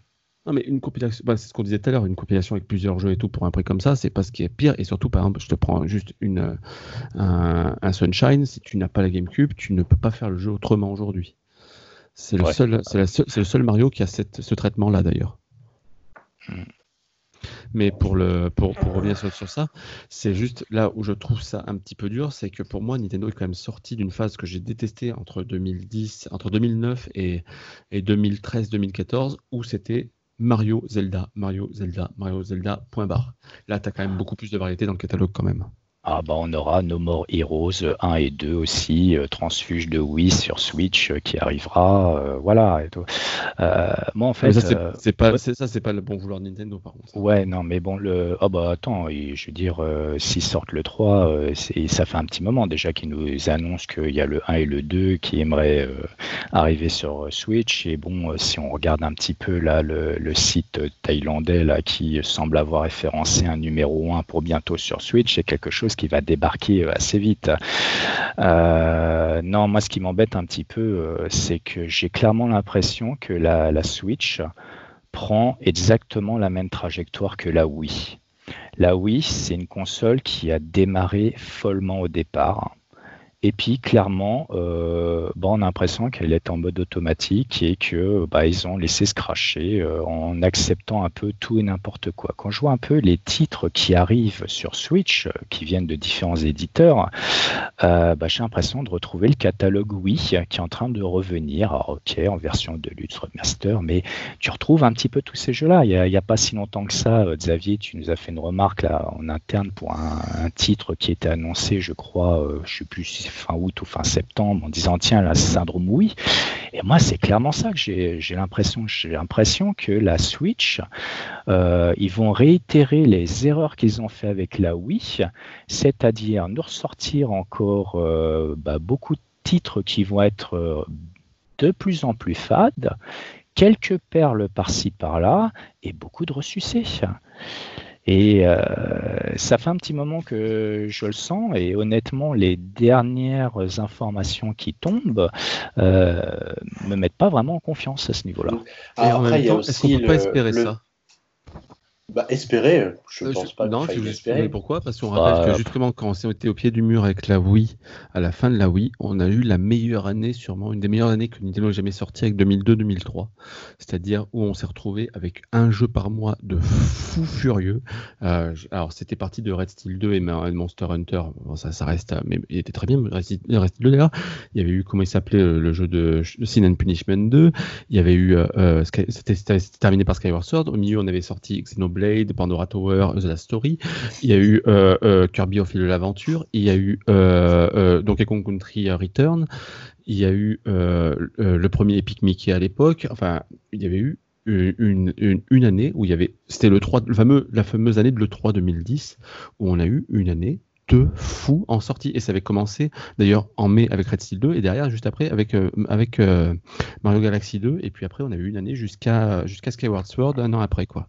Non, mais une compilation, bah, c'est ce qu'on disait tout à l'heure, une compilation avec plusieurs jeux et tout pour un prix comme ça, c'est pas ce qui est pire. Et surtout, par exemple, je te prends juste une, un Sunshine, si tu n'as pas la GameCube, tu ne peux pas faire le jeu autrement aujourd'hui. C'est le, seul, c'est le seul Mario qui a cette, ce traitement-là d'ailleurs. Hmm. Mais pour, le, pour, pour revenir sur, sur ça, c'est juste là où je trouve ça un petit peu dur, c'est que pour moi, Nintendo est quand même sorti d'une phase que j'ai détestée entre 2010, entre 2009 et, et 2013-2014, où c'était Mario, Zelda, Mario, Zelda, Mario, Zelda, point barre. Là, tu as quand même beaucoup plus de variété dans le catalogue quand même. Ah bah on aura No More Heroes 1 et 2 aussi, euh, transfuge de Wii sur Switch euh, qui arrivera, euh, voilà. Et tout. moi en fait, ça c'est pas, ça c'est pas le bon vouloir de Nintendo par contre. Ouais non mais bon le, ah bah attends, je veux dire s'ils sortent le 3, ça fait un petit moment déjà qu'ils nous annoncent qu'il y a le 1 et le 2 qui aimeraient arriver sur Switch et bon si on regarde un petit peu là le, le, site thaïlandais là qui semble avoir référencé un numéro 1 pour bientôt sur Switch, c'est quelque chose qui va débarquer euh, assez vite. Euh, non, moi, ce qui m'embête un petit peu, euh, c'est que j'ai clairement l'impression que la, la Switch prend exactement la même trajectoire que la Wii. La Wii, c'est une console qui a démarré follement au départ. Et puis clairement, euh, on a l'impression qu'elle est en mode automatique et que bah, ils ont laissé se cracher euh, en acceptant un peu tout et n'importe quoi. Quand je vois un peu les titres qui arrivent sur Switch, euh, qui viennent de différents éditeurs, bah, j'ai l'impression de retrouver le catalogue Wii qui est en train de revenir. Alors, ok, en version de luxe remaster, mais tu retrouves un petit peu tous ces jeux-là. Il n'y a, pas si longtemps que ça, Xavier, tu nous as fait une remarque là en interne pour un, titre qui était annoncé, je crois, je sais plus fin août ou fin septembre en disant tiens la syndrome oui. Et moi c'est clairement ça que j'ai l'impression. J'ai l'impression que la Switch euh, ils vont réitérer les erreurs qu'ils ont fait avec la Wii c'est-à-dire nous ressortir encore euh, bah, beaucoup de titres qui vont être euh, de plus en plus fades quelques perles par-ci par-là et beaucoup de ressucés et euh, ça fait un petit moment que je le sens et honnêtement, les dernières informations qui tombent euh, me mettent pas vraiment en confiance à ce niveau-là. après, il y a aussi peut pas espérer ça? Bah, espérer, je Euh, pense je- pas non, je- je- espérer. pourquoi? Parce qu'on Bah, rappelle que justement, quand on était au pied du mur avec la Wii, à la fin de la Wii, on a eu la meilleure année, sûrement une des meilleures années que Nintendo ait jamais sorti avec 2002-2003. C'est-à-dire où on s'est retrouvé avec un jeu par mois de fou furieux. Euh, alors, c'était parti de Red Steel 2 et Monster Hunter. Bon, ça, ça reste, euh, mais il était très bien, Red Steel, Red Steel 2 d'ailleurs. Il y avait eu, comment il s'appelait, euh, le jeu de Sin and Punishment 2. Il y avait eu, euh, euh, c'était terminé par Skyward Sword. Au milieu, on avait sorti Xenoblade, Pandora Tower, The Last Story. Il y a eu euh, euh, Kirby au fil de l'aventure. Il y a eu euh, Donkey Kong Country Return. Il y a eu le premier Epic Mickey à l'époque. Enfin, il y avait eu une, année où il y avait, c'était le 3, le fameux, la fameuse année de l'E3 2010, où on a eu une année de fou en sortie. Et ça avait commencé d'ailleurs en mai avec Red Steel 2 et derrière, juste après, avec, Mario Galaxy 2. Et puis après, on a eu une année jusqu'à jusqu'à Skyward Sword un an après, quoi.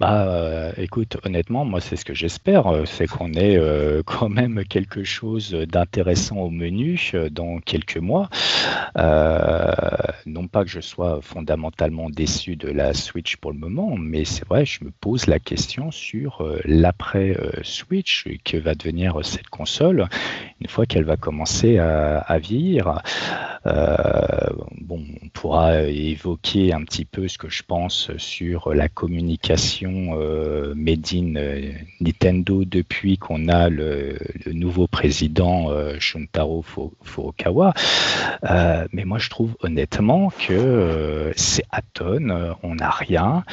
Bah, euh, écoute, honnêtement, moi, c'est ce que j'espère, euh, c'est qu'on ait euh, (laughs) quand même quelque chose d'intéressant au menu dans quelques mois. Non pas que je sois fondamentalement déçu de la Switch pour le moment, mais c'est vrai, je me pose la question sur l'après Switch, que va devenir cette console une fois qu'elle va commencer à, à vieillir. Bon, on pourra évoquer un petit peu ce que je pense sur la communication euh, made in euh, Nintendo depuis qu'on a le, nouveau président euh, Shuntaro Fu- Furukawa. Mais moi, je trouve honnêtement que c'est atone, euh, on n'a rien.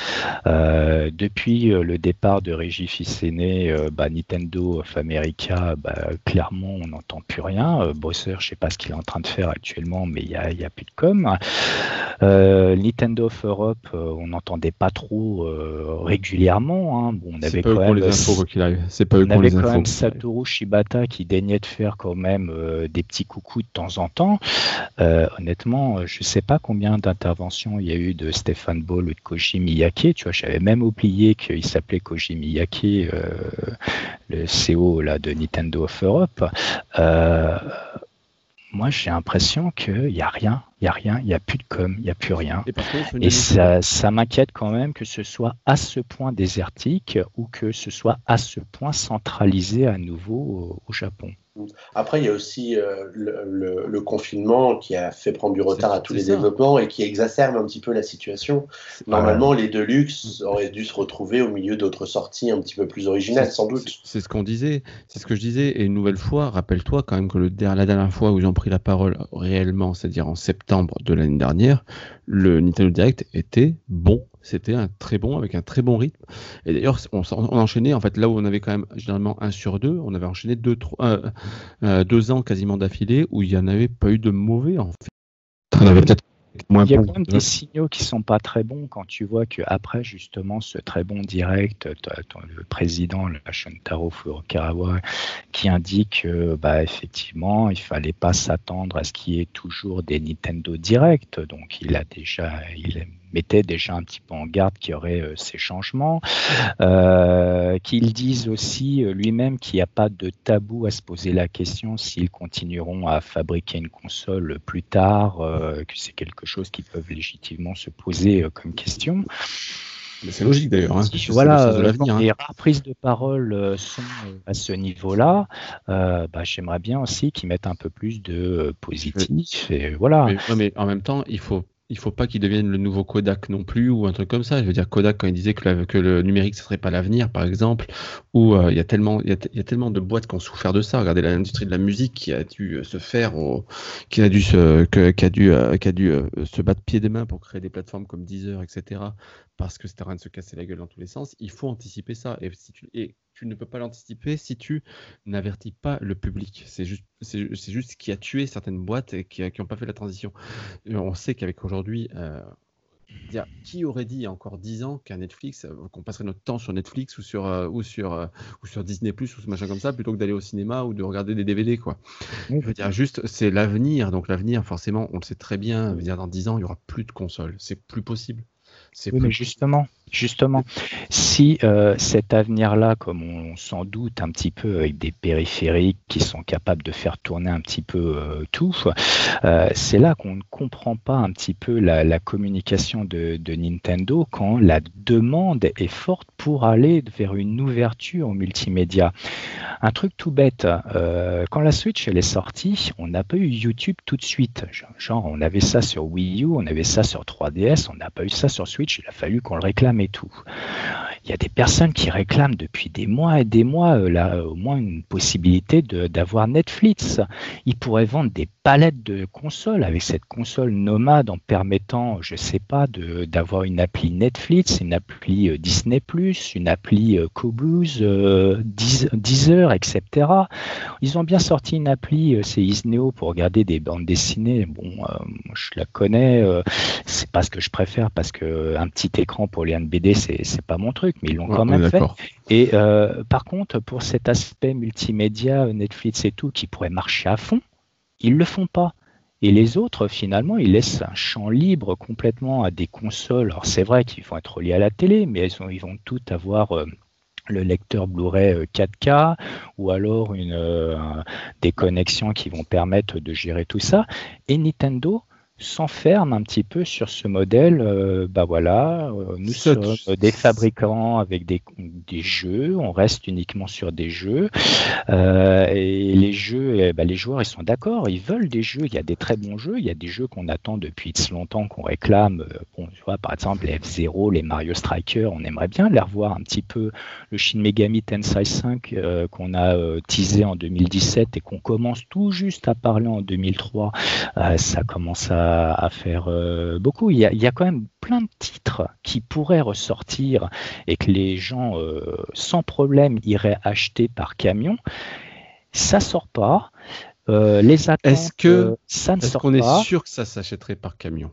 Depuis le départ de Régis Fils-Aimé, euh, bah, Nintendo of America, bah, clairement, on n'entend plus rien. Bowser, je sais pas ce qu'il est en train de faire actuellement, mais il n'y a, a plus de com. Nintendo of Europe, on n'entendait pas trop euh, régulièrement. hein. Bon, on C'est avait pas eux quand même les infos, quoi. C'est pas on avait les quand infos. même Satoru Shibata qui daignait de faire quand même euh, des petits coucous de temps en temps. Euh, honnêtement, euh, je ne sais pas combien d'interventions il y a eu de Stéphane Ball ou de Koji Miyake. Tu vois, j'avais même oublié qu'il s'appelait Koji Miyake, euh, le CEO là, de Nintendo of Europe. Moi, j'ai l'impression qu'il n'y a rien, il n'y a rien, il n'y a plus de com, il n'y a plus rien. Et contre, ça, ça m'inquiète quand même que ce soit à ce point désertique ou que ce soit à ce point centralisé à nouveau au, au Japon. Après, il y a aussi euh, le, le- le confinement qui a fait prendre du retard à tous les ça. développements et qui exacerbe un petit peu la situation. Normalement, les Deluxe auraient dû se retrouver au milieu d'autres sorties un petit peu plus originales, sans doute. c'est- ce qu'on disait, c'est ce que je disais. Et une nouvelle fois, rappelle-toi quand même que le, la dernière fois où ils ont pris la parole réellement, c'est-à-dire en septembre de l'année dernière, le Nintendo Direct était bon. C'était un très bon, avec un très bon rythme. Et d'ailleurs, on, on enchaînait, en fait, là où on avait quand même généralement un sur deux, on avait enchaîné deux, trois, euh, euh, deux ans quasiment d'affilée où il n'y en avait pas eu de mauvais, en fait. On avait peut-être moins Il y a bon. quand même des signaux qui sont pas très bons quand tu vois que après justement ce très bon direct, le président, le Shuntaro Furukawa, qui indique que bah, effectivement il fallait pas s'attendre à ce qu'il y ait toujours des Nintendo Direct. Donc il a déjà, il mettait déjà un petit peu en garde qu'il y aurait euh, ces changements. Euh, qu'il dise aussi euh, lui-même qu'il n'y a pas de tabou à se poser la question s'ils continueront à fabriquer une console plus tard, euh, que c'est quelque chose qu'ils peuvent légitimement se poser euh, comme question. C'est logique d'ailleurs. Hein, voilà, le sens de l'avenir, quand hein. les rares prises de parole sont à ce niveau-là. euh, bah, J'aimerais bien aussi qu'ils mettent un peu plus de positif. Et voilà. Mais, ouais, mais en même temps, il faut il faut pas qu'il devienne le nouveau Kodak non plus ou un truc comme ça. Je veux dire Kodak quand il disait que, le numérique ce serait pas l'avenir, par exemple, où euh, il y a tellement il y tellement de boîtes qui ont souffert de ça. Regardez l'industrie de la musique qui a dû euh, se faire, au- qui a dû se qui a dû euh, qui a dû se battre pied des mains pour créer des plateformes comme Deezer, etc. Parce que c'était en train de se casser la gueule dans tous les sens. Il faut anticiper ça. Et et tu ne peux pas l'anticiper si tu n'avertis pas le public. C'est juste, c'est c'est juste ce qui a tué certaines boîtes et qui n'ont pas fait la transition. On sait qu'avec aujourd'hui, euh, dire, qui aurait dit il y a encore 10 ans qu'un Netflix, euh, qu'on passerait notre temps sur Netflix ou sur, euh, ou sur, euh, ou sur Disney Plus ou ce machin comme ça, plutôt que d'aller au cinéma ou de regarder des DVD, quoi. Je veux dire, juste, c'est l'avenir. Donc l'avenir, forcément, on le sait très bien. Je veux dire, dans 10 ans, il y aura plus de consoles. C'est plus possible. C'est Oui, plus mais justement, Justement, si euh, cet avenir-là, comme on, s'en doute un petit peu avec des périphériques qui sont capables de faire tourner un petit peu euh, tout, euh, c'est là qu'on ne comprend pas un petit peu la, communication de, Nintendo quand la demande est forte pour aller vers une ouverture au multimédia. Un truc tout bête, quand la Switch elle est sortie, on n'a pas eu YouTube tout de suite. Genre, on avait ça sur Wii U, on avait ça sur 3DS, on n'a pas eu ça sur Switch, il a fallu qu'on le réclame et tout. Il y a des personnes qui réclament depuis des mois et des mois euh, au moins une possibilité d'avoir Netflix. Ils pourraient vendre des palettes de consoles avec cette console nomade en permettant, je sais pas, d'avoir une appli Netflix, une appli euh, Disney+, une appli euh, Cobuz, Deezer, etc. Ils ont bien sorti une appli, c'est Isneo pour regarder des bandes dessinées. Bon, je la connais, c'est pas ce que je préfère parce que un petit écran pour les BD, c'est pas mon truc, mais ils l'ont quand même fait. Et euh, par contre, pour cet aspect multimédia, Netflix et tout, qui pourrait marcher à fond, ils le font pas. Et les autres, finalement, ils laissent un champ libre complètement à des consoles. Alors c'est vrai qu'ils vont être reliés à la télé, mais ils, vont tout avoir euh, le lecteur Blu-ray 4K euh, ou alors une, des connexions qui vont permettre de gérer tout ça. Et Nintendo, s'enferme un petit peu sur ce modèle. Euh, bah voilà, euh, nous sommes des fabricants avec des, des, jeux, on reste uniquement sur des jeux. Euh, et les jeux, eh ben, les joueurs, ils sont d'accord, ils veulent des jeux. Il y a des très bons jeux, il y a des jeux qu'on attend depuis longtemps, qu'on réclame. Bon, tu vois, par exemple, les F0, les Mario Striker, on aimerait bien les revoir un petit peu. Le Shin Megami Tensei 5 qu'on a teasé en 2017 et qu'on commence tout juste à parler en 2003, ça commence à à, faire euh, beaucoup. Il y, a, quand même plein de titres qui pourraient ressortir et que les gens euh, sans problème iraient acheter par camion. Ça sort pas. Euh, les attentes, est-ce que ça ne sort qu'on est sûr que ça s'achèterait par camion?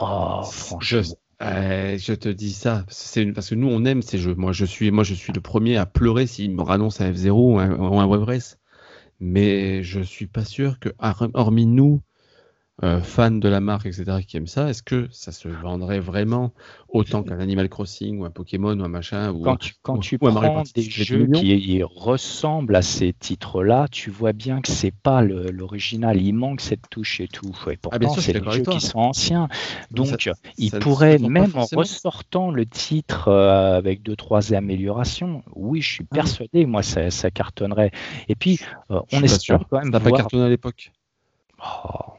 Oh, franchement. Je, te dis ça, c'est parce que nous on aime ces jeux. Moi je suis, moi je suis le premier à pleurer s'il me annonce un F0 ou un, ou un Web Mais je suis pas sûr que, hormis nous, euh, fans de la marque, etc., qui aiment ça, est-ce que ça se vendrait vraiment autant qu'un Animal Crossing ou un Pokémon ou un machin ou Quand tu, quand tu prends des jeux qui ressemblent à ces titres-là, tu vois bien que c'est pas l'original. Il manque cette touche et tout. Et ah, pourtant, c'est des jeux qui sont anciens. Donc, ils pourraient, même en ressortant le titre euh, avec deux, trois améliorations, oui, je suis ah persuadé, moi, ça, ça, cartonnerait. Et puis, euh, on espère quand même. Ça n'a pas cartonné à l'époque. Oh,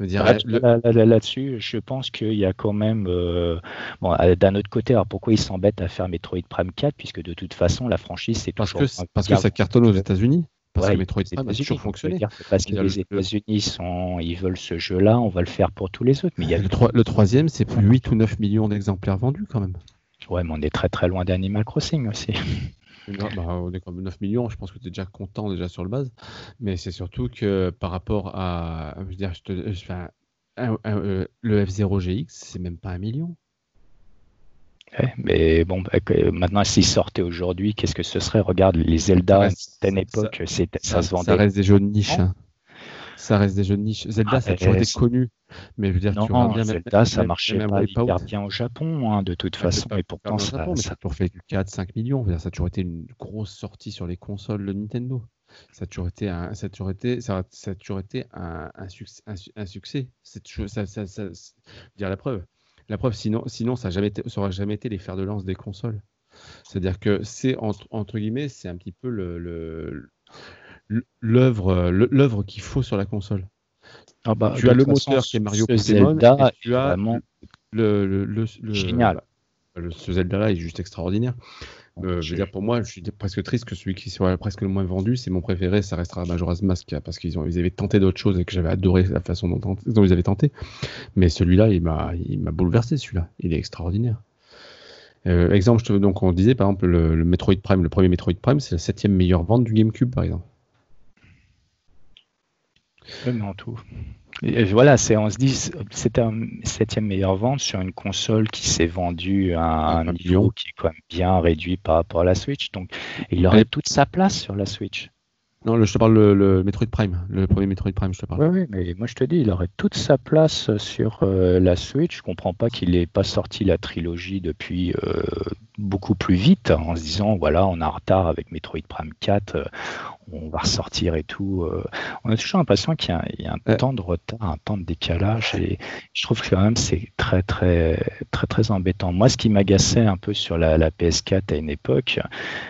Là-dessus, je pense qu'il y a quand même. Euh, bon, euh, d'un autre côté, alors pourquoi ils s'embêtent à faire Metroid Prime 4 Puisque de toute façon, la franchise, c'est parce que Parce que ça cartonne aux États-Unis parce que Metroid Prime a toujours fonctionné. Parce que les États-Unis sont, ils veulent ce jeu-là, on va le faire pour tous les autres. Mais il y a le, le troisième, c'est plus 8 ou 9 millions d'exemplaires vendus quand même. Ouais, mais on est très très loin d'Animal Crossing aussi. Bah, on est comme 9 millions, je pense que tu es déjà content déjà sur le base. Mais c'est surtout que par rapport à. Je veux dire, je te, euh, le F0 GX, c'est même pas un million. mais bon, bah, maintenant, s'il sortait aujourd'hui, qu'est-ce que ce serait? Regarde, les Zelda, à une époque, ça, ça, se vendait. Ça reste des jeux de niche. Hein. Ça reste des jeux de niche. Zelda, ah, ça a toujours été connu. Mais je veux dire, non, tu bien Zelda, ça marchait pas hyper bien au Japon, hein, de toute façon. Et pourtant, ça, Japon, mais ça a toujours fait 4-5 millions. Ça a toujours été une grosse sortie sur les consoles de Nintendo. Ça a toujours été un, ça a toujours été, ça, ça a toujours été un, un, succès. Un, succès. C'est ça, ça, ça, dire la preuve. La preuve, sinon, sinon ça n'aurait jamais, été les fers de lance des consoles. C'est-à-dire que c'est entre, entre, guillemets, c'est un petit peu le, l'œuvre, l'œuvre qu'il faut sur la console. Ah bah, tu as le moteur qui est Mario Pokémon, et tu as le, le, le, génial. ce Zelda là est juste extraordinaire. Euh, je veux dire, pour moi, je suis presque triste que celui qui soit presque le moins vendu, c'est mon préféré, ça restera Majora's Mask, parce qu'ils ils avaient tenté d'autres choses et que j'avais adoré la façon dont, ils avaient tenté. Mais celui-là, il m'a, bouleversé, celui-là. Il est extraordinaire. Euh, exemple, donc on disait par exemple le, Metroid Prime, le premier Metroid Prime, c'est la septième meilleure vente du GameCube, par exemple. En tout voilà, c'est, on se dit, c'était un septième meilleure vente sur une console qui s'est vendue à un, niveau qui est quand même bien réduit par rapport à la Switch. Donc, il aurait toute sa place sur la Switch. Non, je te parle le, le, Metroid Prime, le premier Metroid Prime, je te parle. Oui, oui, mais moi je te dis, il aurait toute sa place sur euh, la Switch. Je comprends pas qu'il n'ait pas sorti la trilogie depuis euh, beaucoup plus vite, en se disant, voilà, on a un retard avec Metroid Prime 4, on va ressortir et tout. Euh, on a toujours l'impression qu'il y, a un temps de retard, un temps de décalage, et je trouve que quand même c'est très très très très embêtant. Moi, ce qui m'agaçait un peu sur la, PS4 à une époque,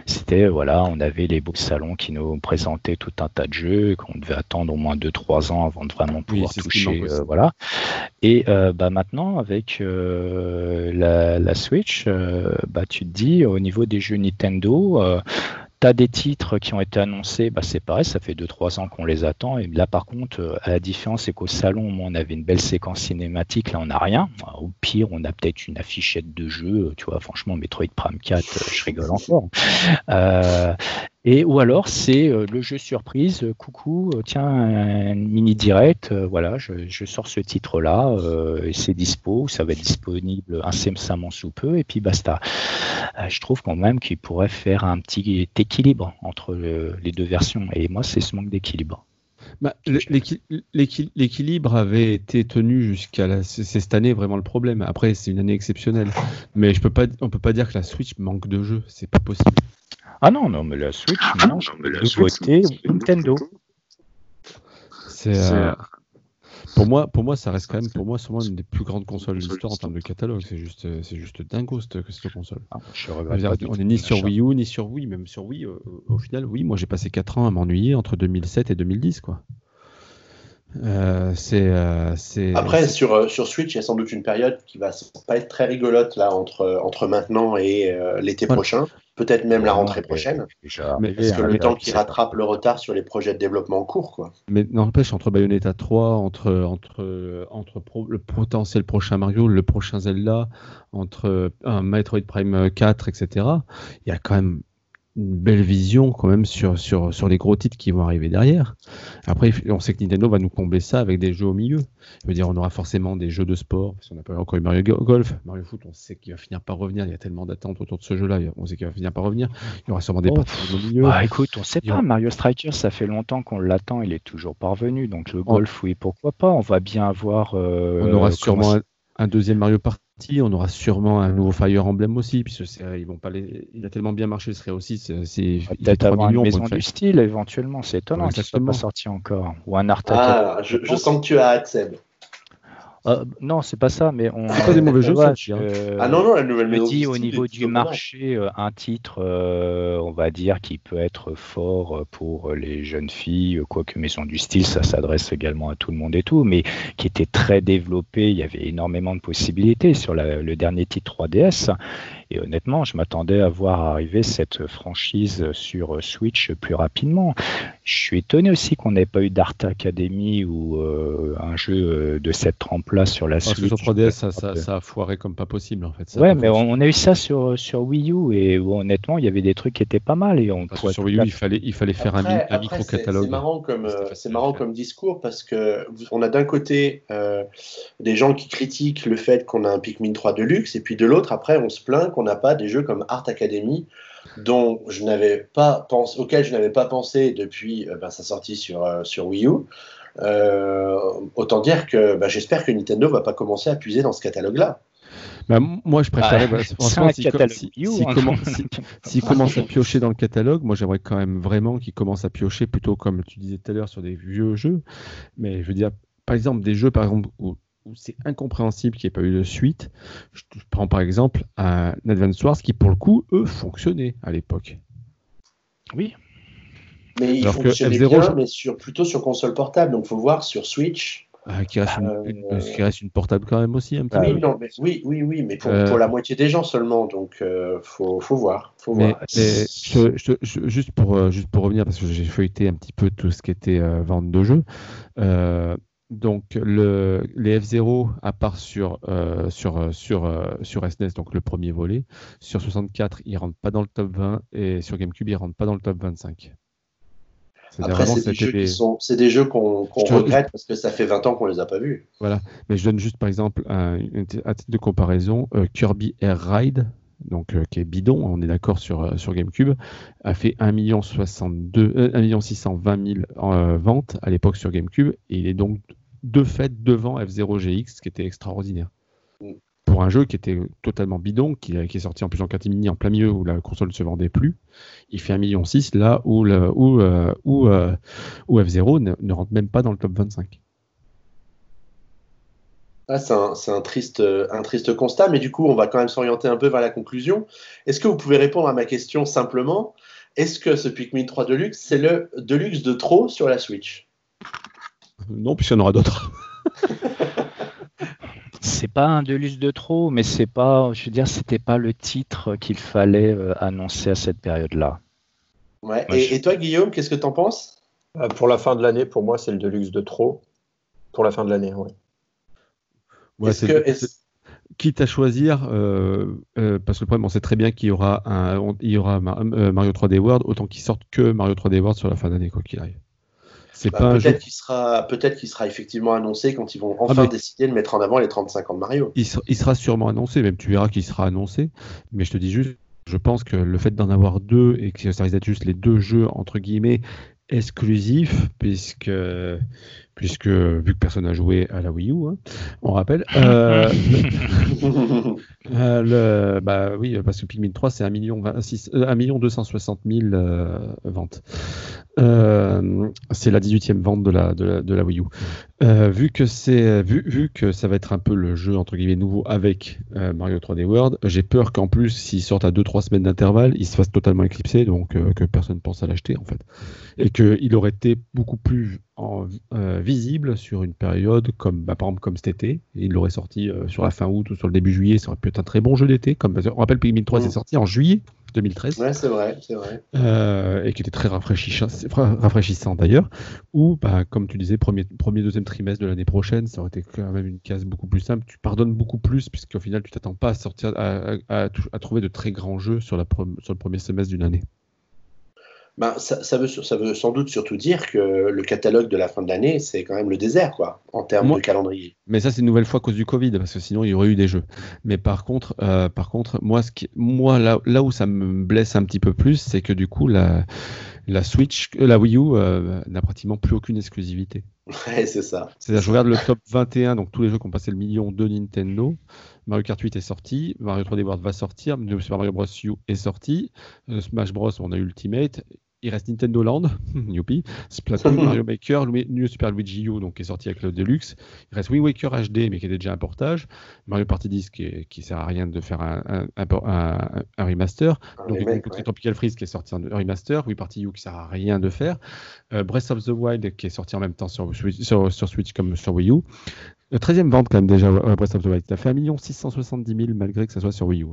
c'était voilà, on avait les beaux salons qui nous présentaient tout un tas de jeux, qu'on devait attendre au moins 2-3 ans avant de vraiment pouvoir toucher, euh, voilà. Et euh, bah maintenant avec la, la, Switch, bah tu te dis au niveau des jeux Nintendo T'as des titres qui ont été annoncés, bah c'est pareil, ça fait 2-3 ans qu'on les attend. Et là, par contre, euh, la différence, c'est qu'au salon, on avait une belle séquence cinématique. Là, on n'a rien. Au pire, on a peut-être une affichette de jeu. Tu vois, franchement, Metroid Prime 4, euh, je rigole encore. Euh, et ou alors c'est euh, le jeu surprise, euh, coucou, euh, tiens, un mini direct, voilà, je, sors ce titre-là, et c'est dispo, ça va être disponible incessamment sous peu, et puis basta. je trouve quand même qu'il pourrait faire un petit équilibre entre les deux versions, et moi c'est ce manque d'équilibre. Bah, l'équilibre avait été tenu jusqu'à cette année vraiment le problème. Après c'est une année exceptionnelle, mais je peux pas, on peut pas dire que la Switch manque de jeux, c'est pas possible. Ah non, non, mais la Switch, ah non, non mais la Switch, Nintendo. C'est euh, pour moi, pour moi, ça reste quand même pour moi sûrement une des plus grandes consoles de l'histoire en termes de catalogue. C'est juste, euh, c'est juste dingo cette, cette console. Ah, je on est ni sur Wii U ni sur Wii, même sur Wii. Au, au final, oui, moi j'ai passé 4 ans à m'ennuyer entre 2007 et 2010, quoi. Euh, euh, c'est, Après, sur, euh, sur Switch, il y a sans doute une période qui va pas être très rigolote là entre, entre maintenant et l'été prochain, peut-être même la rentrée prochaine. mais, parce que le temps qui rattrape le retard sur les projets de développement en cours. Quoi. Mais n'empêche, entre Bayonetta 3, entre, entre, entre le potentiel prochain Mario, le prochain Zelda, entre un Metroid Prime 4, etc., il y a quand même une belle vision quand même sur, sur, sur les gros titres qui vont arriver derrière. Après, on sait que Nintendo va nous combler ça avec des jeux au milieu. Je veux dire, on aura forcément des jeux de sport, parce qu'on n'a pas encore eu Mario Golf, Mario Foot, on sait qu'il va finir par revenir. Il y a tellement d'attentes autour de ce jeu-là, on sait qu'il va finir par revenir. Il y aura sûrement des oh, au milieu. Bah, écoute, on sait pas. Mario Striker, ça fait longtemps qu'on l'attend, il est toujours parvenu. Donc le oh. golf, oui, pourquoi pas. On va bien avoir. Euh, on aura sûrement un, deuxième Mario Party on aura sûrement un nouveau Fire Emblem aussi, puisque ils vont pas il a tellement bien marché, ce serait aussi. C'est peut-être avoir une maison du style éventuellement. C'est étonnant qu'il soit pas sorti encore. Ou un art. Ah, je, je, sens que tu as hâte, euh, non, c'est pas ça, mais on. C'est pas des mauvais jeux, ça, Ah non, non, la nouvelle maison. dit au niveau du marché, euh, un titre, euh, on va dire, qui peut être fort pour les jeunes filles, quoique Maison du Style, ça s'adresse également à tout le monde et tout, mais qui était très développé, il y avait énormément de possibilités sur le dernier titre 3DS. Et honnêtement, je m'attendais à voir arriver cette franchise sur Switch plus rapidement. Je suis étonné aussi qu'on n'ait pas eu d'Art Academy ou euh, un jeu euh, de cette trempe-là sur la Switch. Sur 3DS, ça, a foiré comme pas possible en fait. ouais, mais on, a eu ça sur, sur Wii U et honnêtement, il y avait des trucs qui étaient pas mal. Et on sur Wii U, il fallait, il fallait faire un, micro-catalogue. C'est marrant, comme, c'est marrant comme discours parce que on a d'un côté euh, des gens qui critiquent le fait qu'on a un Pikmin 3 de luxe et puis de l'autre, après, on se plaint qu'on n'a pas des jeux comme Art Academy dont je n'avais pas pensé, auquel je n'avais pas pensé depuis euh, ben, sa sortie sur, euh, sur Wii U. Euh, autant dire que ben, j'espère que Nintendo va pas commencer à puiser dans ce catalogue-là. Bah, moi, je préférerais, bah, (laughs) franchement, s'il si, commence à piocher dans le catalogue, moi, j'aimerais quand même vraiment qu'il commence à piocher plutôt, comme tu disais tout à l'heure, sur des vieux jeux. Mais je veux dire, par exemple, des jeux, par exemple, où où c'est incompréhensible qu'il n'y ait pas eu de suite. Je prends par exemple un Advance Wars qui, pour le coup, eux, fonctionnaient à l'époque. Oui. Mais il fonctionnait bien, mais sur, plutôt sur console portable. Donc, il faut voir sur Switch. Ah, qui, reste une, euh, qui, reste une, portable quand même aussi un petit oui, Non, mais, oui, oui, oui, mais pour, pour, la moitié des gens seulement. Donc, il euh, faut, faut, voir. Faut mais, voir. juste, pour, juste pour revenir, parce que j'ai feuilleté un petit peu tout ce qui était vente de jeux. Donc le, les F0, à part sur, euh, sur, euh, sur, euh, sur SNES, donc le premier volet, sur 64, ils ne rentrent pas dans le top 20 et sur GameCube, ils ne rentrent pas dans le top 25. Après, c'est des, jeux qu'on regrette parce que ça fait 20 ans qu'on les a pas vus. Voilà, mais je donne juste par exemple un, titre de comparaison Kirby Air Ride, donc qui est bidon, on est d'accord sur, sur GameCube, a fait 1 62, 1 620 000 ventes à l'époque sur GameCube, et il est donc de fait devant F0 GX, qui était extraordinaire. Mm. Pour un jeu qui était totalement bidon, qui, qui est sorti en plus en catimini en plein milieu où la console ne se vendait plus, il fait 1,6 million là où, le, où, euh, où, euh, où F0 ne, rentre même pas dans le top 25. Ah, c'est un, un, triste, un triste constat, mais du coup, on va quand même s'orienter un peu vers la conclusion. Est-ce que vous pouvez répondre à ma question simplement? Est-ce que ce Pikmin 3 Deluxe, c'est le Deluxe de trop sur la Switch? Non, puisqu'il y en aura d'autres. (laughs) c'est pas un Deluxe de trop, mais c'est pas, je veux dire, c'était pas le titre qu'il fallait euh, annoncer à cette période-là. Ouais. et, toi, Guillaume, qu'est-ce que tu en penses? Euh, Pour la fin de l'année, pour moi, c'est le Deluxe de trop. Pour la fin de l'année, oui. Ouais, quitte à choisir, euh, parce que le problème, on sait très bien qu'il y aura, un, il y aura Mario 3D World, autant qu'il sorte que Mario 3D World sur la fin d'année, quoi qu'il arrive. Bah, peut-être qu'il sera, peut-être qu'il sera effectivement annoncé quand ils vont ah, enfin décider de mettre en avant les 35 ans de Mario. Il, sera, sûrement annoncé, même tu verras qu'il sera annoncé. Mais je te dis juste, je pense que le fait d'en avoir deux et que ça risque d'être juste les deux jeux entre guillemets exclusifs, puisque puisque vu que personne n'a joué à la Wii U, hein, on rappelle. Euh, (laughs) euh, le, bah oui, parce que Pikmin 3 c'est 1 million, 1 million 260 000 euh, ventes. Euh, c'est la 18e vente de la, de la, Wii U. Vu, que c'est, vu, vu que ça va être un peu le jeu entre guillemets nouveau avec Mario 3D World, j'ai peur qu'en plus, s'il sortent à 2-3 semaines d'intervalle, il se fasse totalement éclipser, donc que personne pense à l'acheter en fait. Et qu'il aurait été beaucoup plus en, visible sur une période comme, bah, par exemple, comme cet été. Il l'aurait sorti sur la fin août ou sur le début juillet, ça aurait pu être un très bon jeu d'été. Comme, on rappelle, Pikmin 3 c'est mm. sorti en juillet 2013. Ouais, c'est vrai, c'est vrai. Euh, et qui était très rafraîchissant, rafraîchissant d'ailleurs. Ou, bah, comme tu disais, premier, premier deuxième trimestre de l'année prochaine, ça aurait été quand même une case beaucoup plus simple. Tu pardonnes beaucoup plus, puisqu'au final, tu t'attends pas à sortir, à, à, trouver de très grands jeux sur, la, sur le premier semestre d'une année. Ben, ça, veut, ça veut sans doute surtout dire que le catalogue de la fin de l'année, c'est quand même le désert, quoi, en termes de calendrier. Mais ça, c'est une nouvelle fois à cause du Covid, parce que sinon, il y aurait eu des jeux. Mais par contre, euh, par contre moi, ce qui, moi là, là où ça me blesse un petit peu plus, c'est que du coup, la, la Switch, euh, la Wii U euh, n'a pratiquement plus aucune exclusivité. Ouais, c'est ça. C'est-à-dire, je regarde le top 21, donc tous les jeux qui ont passé le million de Nintendo. Mario Kart 8 est sorti, Mario 3D World va sortir, Super Mario Bros. U est sorti, Smash Bros. on a Ultimate, il reste Nintendo Land, (laughs) youpi, Splatoon, (laughs) Mario Maker, New Super Luigi U, donc qui est sorti avec le Deluxe. Il reste Wind Waker HD, mais qui était déjà un portage. Mario Party 10, qui, qui sert à rien de faire un, un, remaster. donc, ouais. Tropical Freeze, qui est sorti en remaster. Wii Party U, qui sert à rien de faire. Euh, Breath of the Wild, qui est sorti en même temps sur, sur, sur Switch comme sur Wii U. Le 13e vente, quand même, déjà, euh, Breath of the Wild. Ça fait 1 670 000, malgré que ça soit sur Wii U.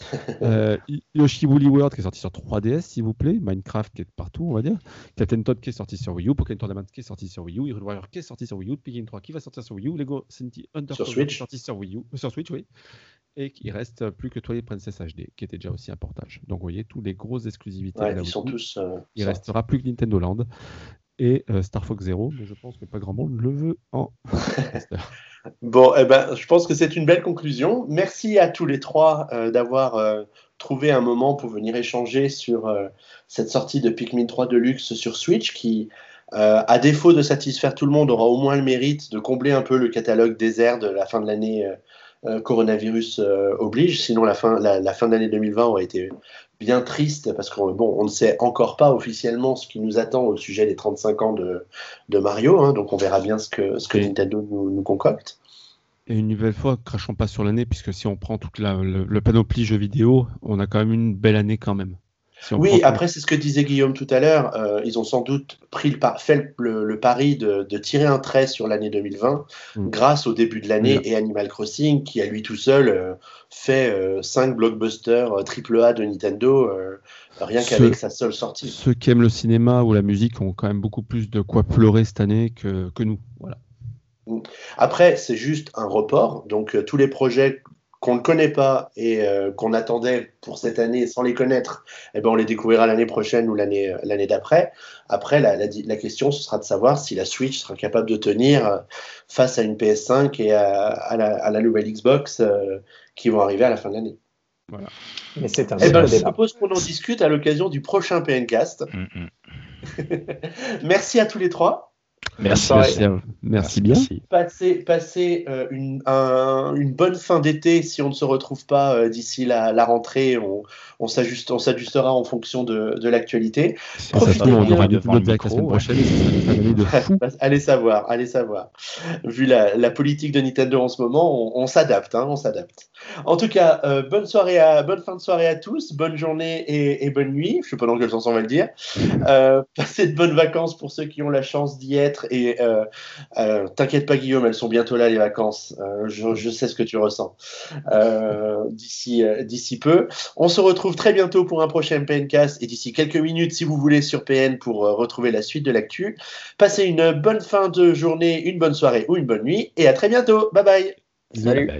(laughs) euh, Yoshi Woolly World qui est sorti sur 3DS, s'il vous plaît. Minecraft qui est partout, on va dire. Captain Todd qui est sorti sur Wii U. Pokémon Tournament qui est sorti sur Wii U. Hero Warrior qui est sorti sur Wii U. Pikmin 3 qui va sortir sur Wii U. Lego City Undercover qui est sorti sur Wii U. Sur Switch, oui. Et il reste plus que Twilight Princess HD qui était déjà aussi un portage. Donc vous voyez, tous les grosses exclusivités. Ouais, ils sont tous. Euh, il restera plus que Nintendo Land et euh, Star Fox Zero, mais je pense que pas grand monde le veut en (laughs) Bon, eh ben, je pense que c'est une belle conclusion. Merci à tous les trois euh, d'avoir euh, trouvé un moment pour venir échanger sur cette sortie de Pikmin 3 Deluxe sur Switch qui, à défaut de satisfaire tout le monde, aura au moins le mérite de combler un peu le catalogue désert de la fin de l'année coronavirus oblige. Sinon, la fin, la, fin de l'année 2020 aurait été bien triste parce qu'on bon, on ne sait encore pas officiellement ce qui nous attend au sujet des 35 ans de, de Mario, hein, donc on verra bien ce que, ce que Nintendo nous, nous, concocte. Et une nouvelle fois, crachons pas sur l'année, puisque si on prend toute la, le, panoplie jeux vidéo, on a quand même une belle année quand même. Oui, après, c'est ce que disait Guillaume tout à l'heure. Euh, ils ont sans doute pris le fait le, pari de, de, tirer un trait sur l'année 2020 mm. grâce au début de l'année et Animal Crossing, qui à lui tout seul euh, fait 5 euh, blockbusters AAA de Nintendo rien qu'avec sa seule sortie. Ceux qui aiment le cinéma ou la musique ont quand même beaucoup plus de quoi pleurer cette année que, que nous. Voilà. Après, c'est juste un report. Donc, tous les projets qu'on ne connaît pas et euh, qu'on attendait pour cette année sans les connaître, eh ben on les découvrira l'année prochaine ou l'année l'année d'après. Après, la, la, question, ce sera de savoir si la Switch sera capable de tenir euh, face à une PS5 et à, la, à la, nouvelle Xbox euh, qui vont arriver à la fin de l'année. Voilà. Mais c'est un eh ben, Je propose qu'on en discute à l'occasion du prochain PNcast. Mm, mm. (laughs) Merci à tous les trois. Merci, merci, bien. Passez, passez euh, une, une, bonne fin d'été si on ne se retrouve pas euh, d'ici la, la, rentrée. On, on s'ajustera en fonction de, de l'actualité. Profitez on aura la semaine prochaine. (laughs) allez savoir, allez savoir. Vu la, la, politique de Nintendo en ce moment, on, s'adapte, hein, on s'adapte. En tout cas, euh, bonne soirée à, bonne fin de soirée à tous, bonne journée et, et bonne nuit. Je sais pas dans quel sens on va le dire. passez de bonnes vacances pour ceux qui ont la chance d'y être et euh, euh, t'inquiète pas, Guillaume, elles sont bientôt là, les vacances. Euh, je, sais ce que tu ressens d'ici, d'ici peu. On se retrouve très bientôt pour un prochain PNcast et d'ici quelques minutes, si vous voulez, sur PN pour retrouver la suite de l'actu. Passez une bonne fin de journée, une bonne soirée ou une bonne nuit et à très bientôt. Bye bye. Salut.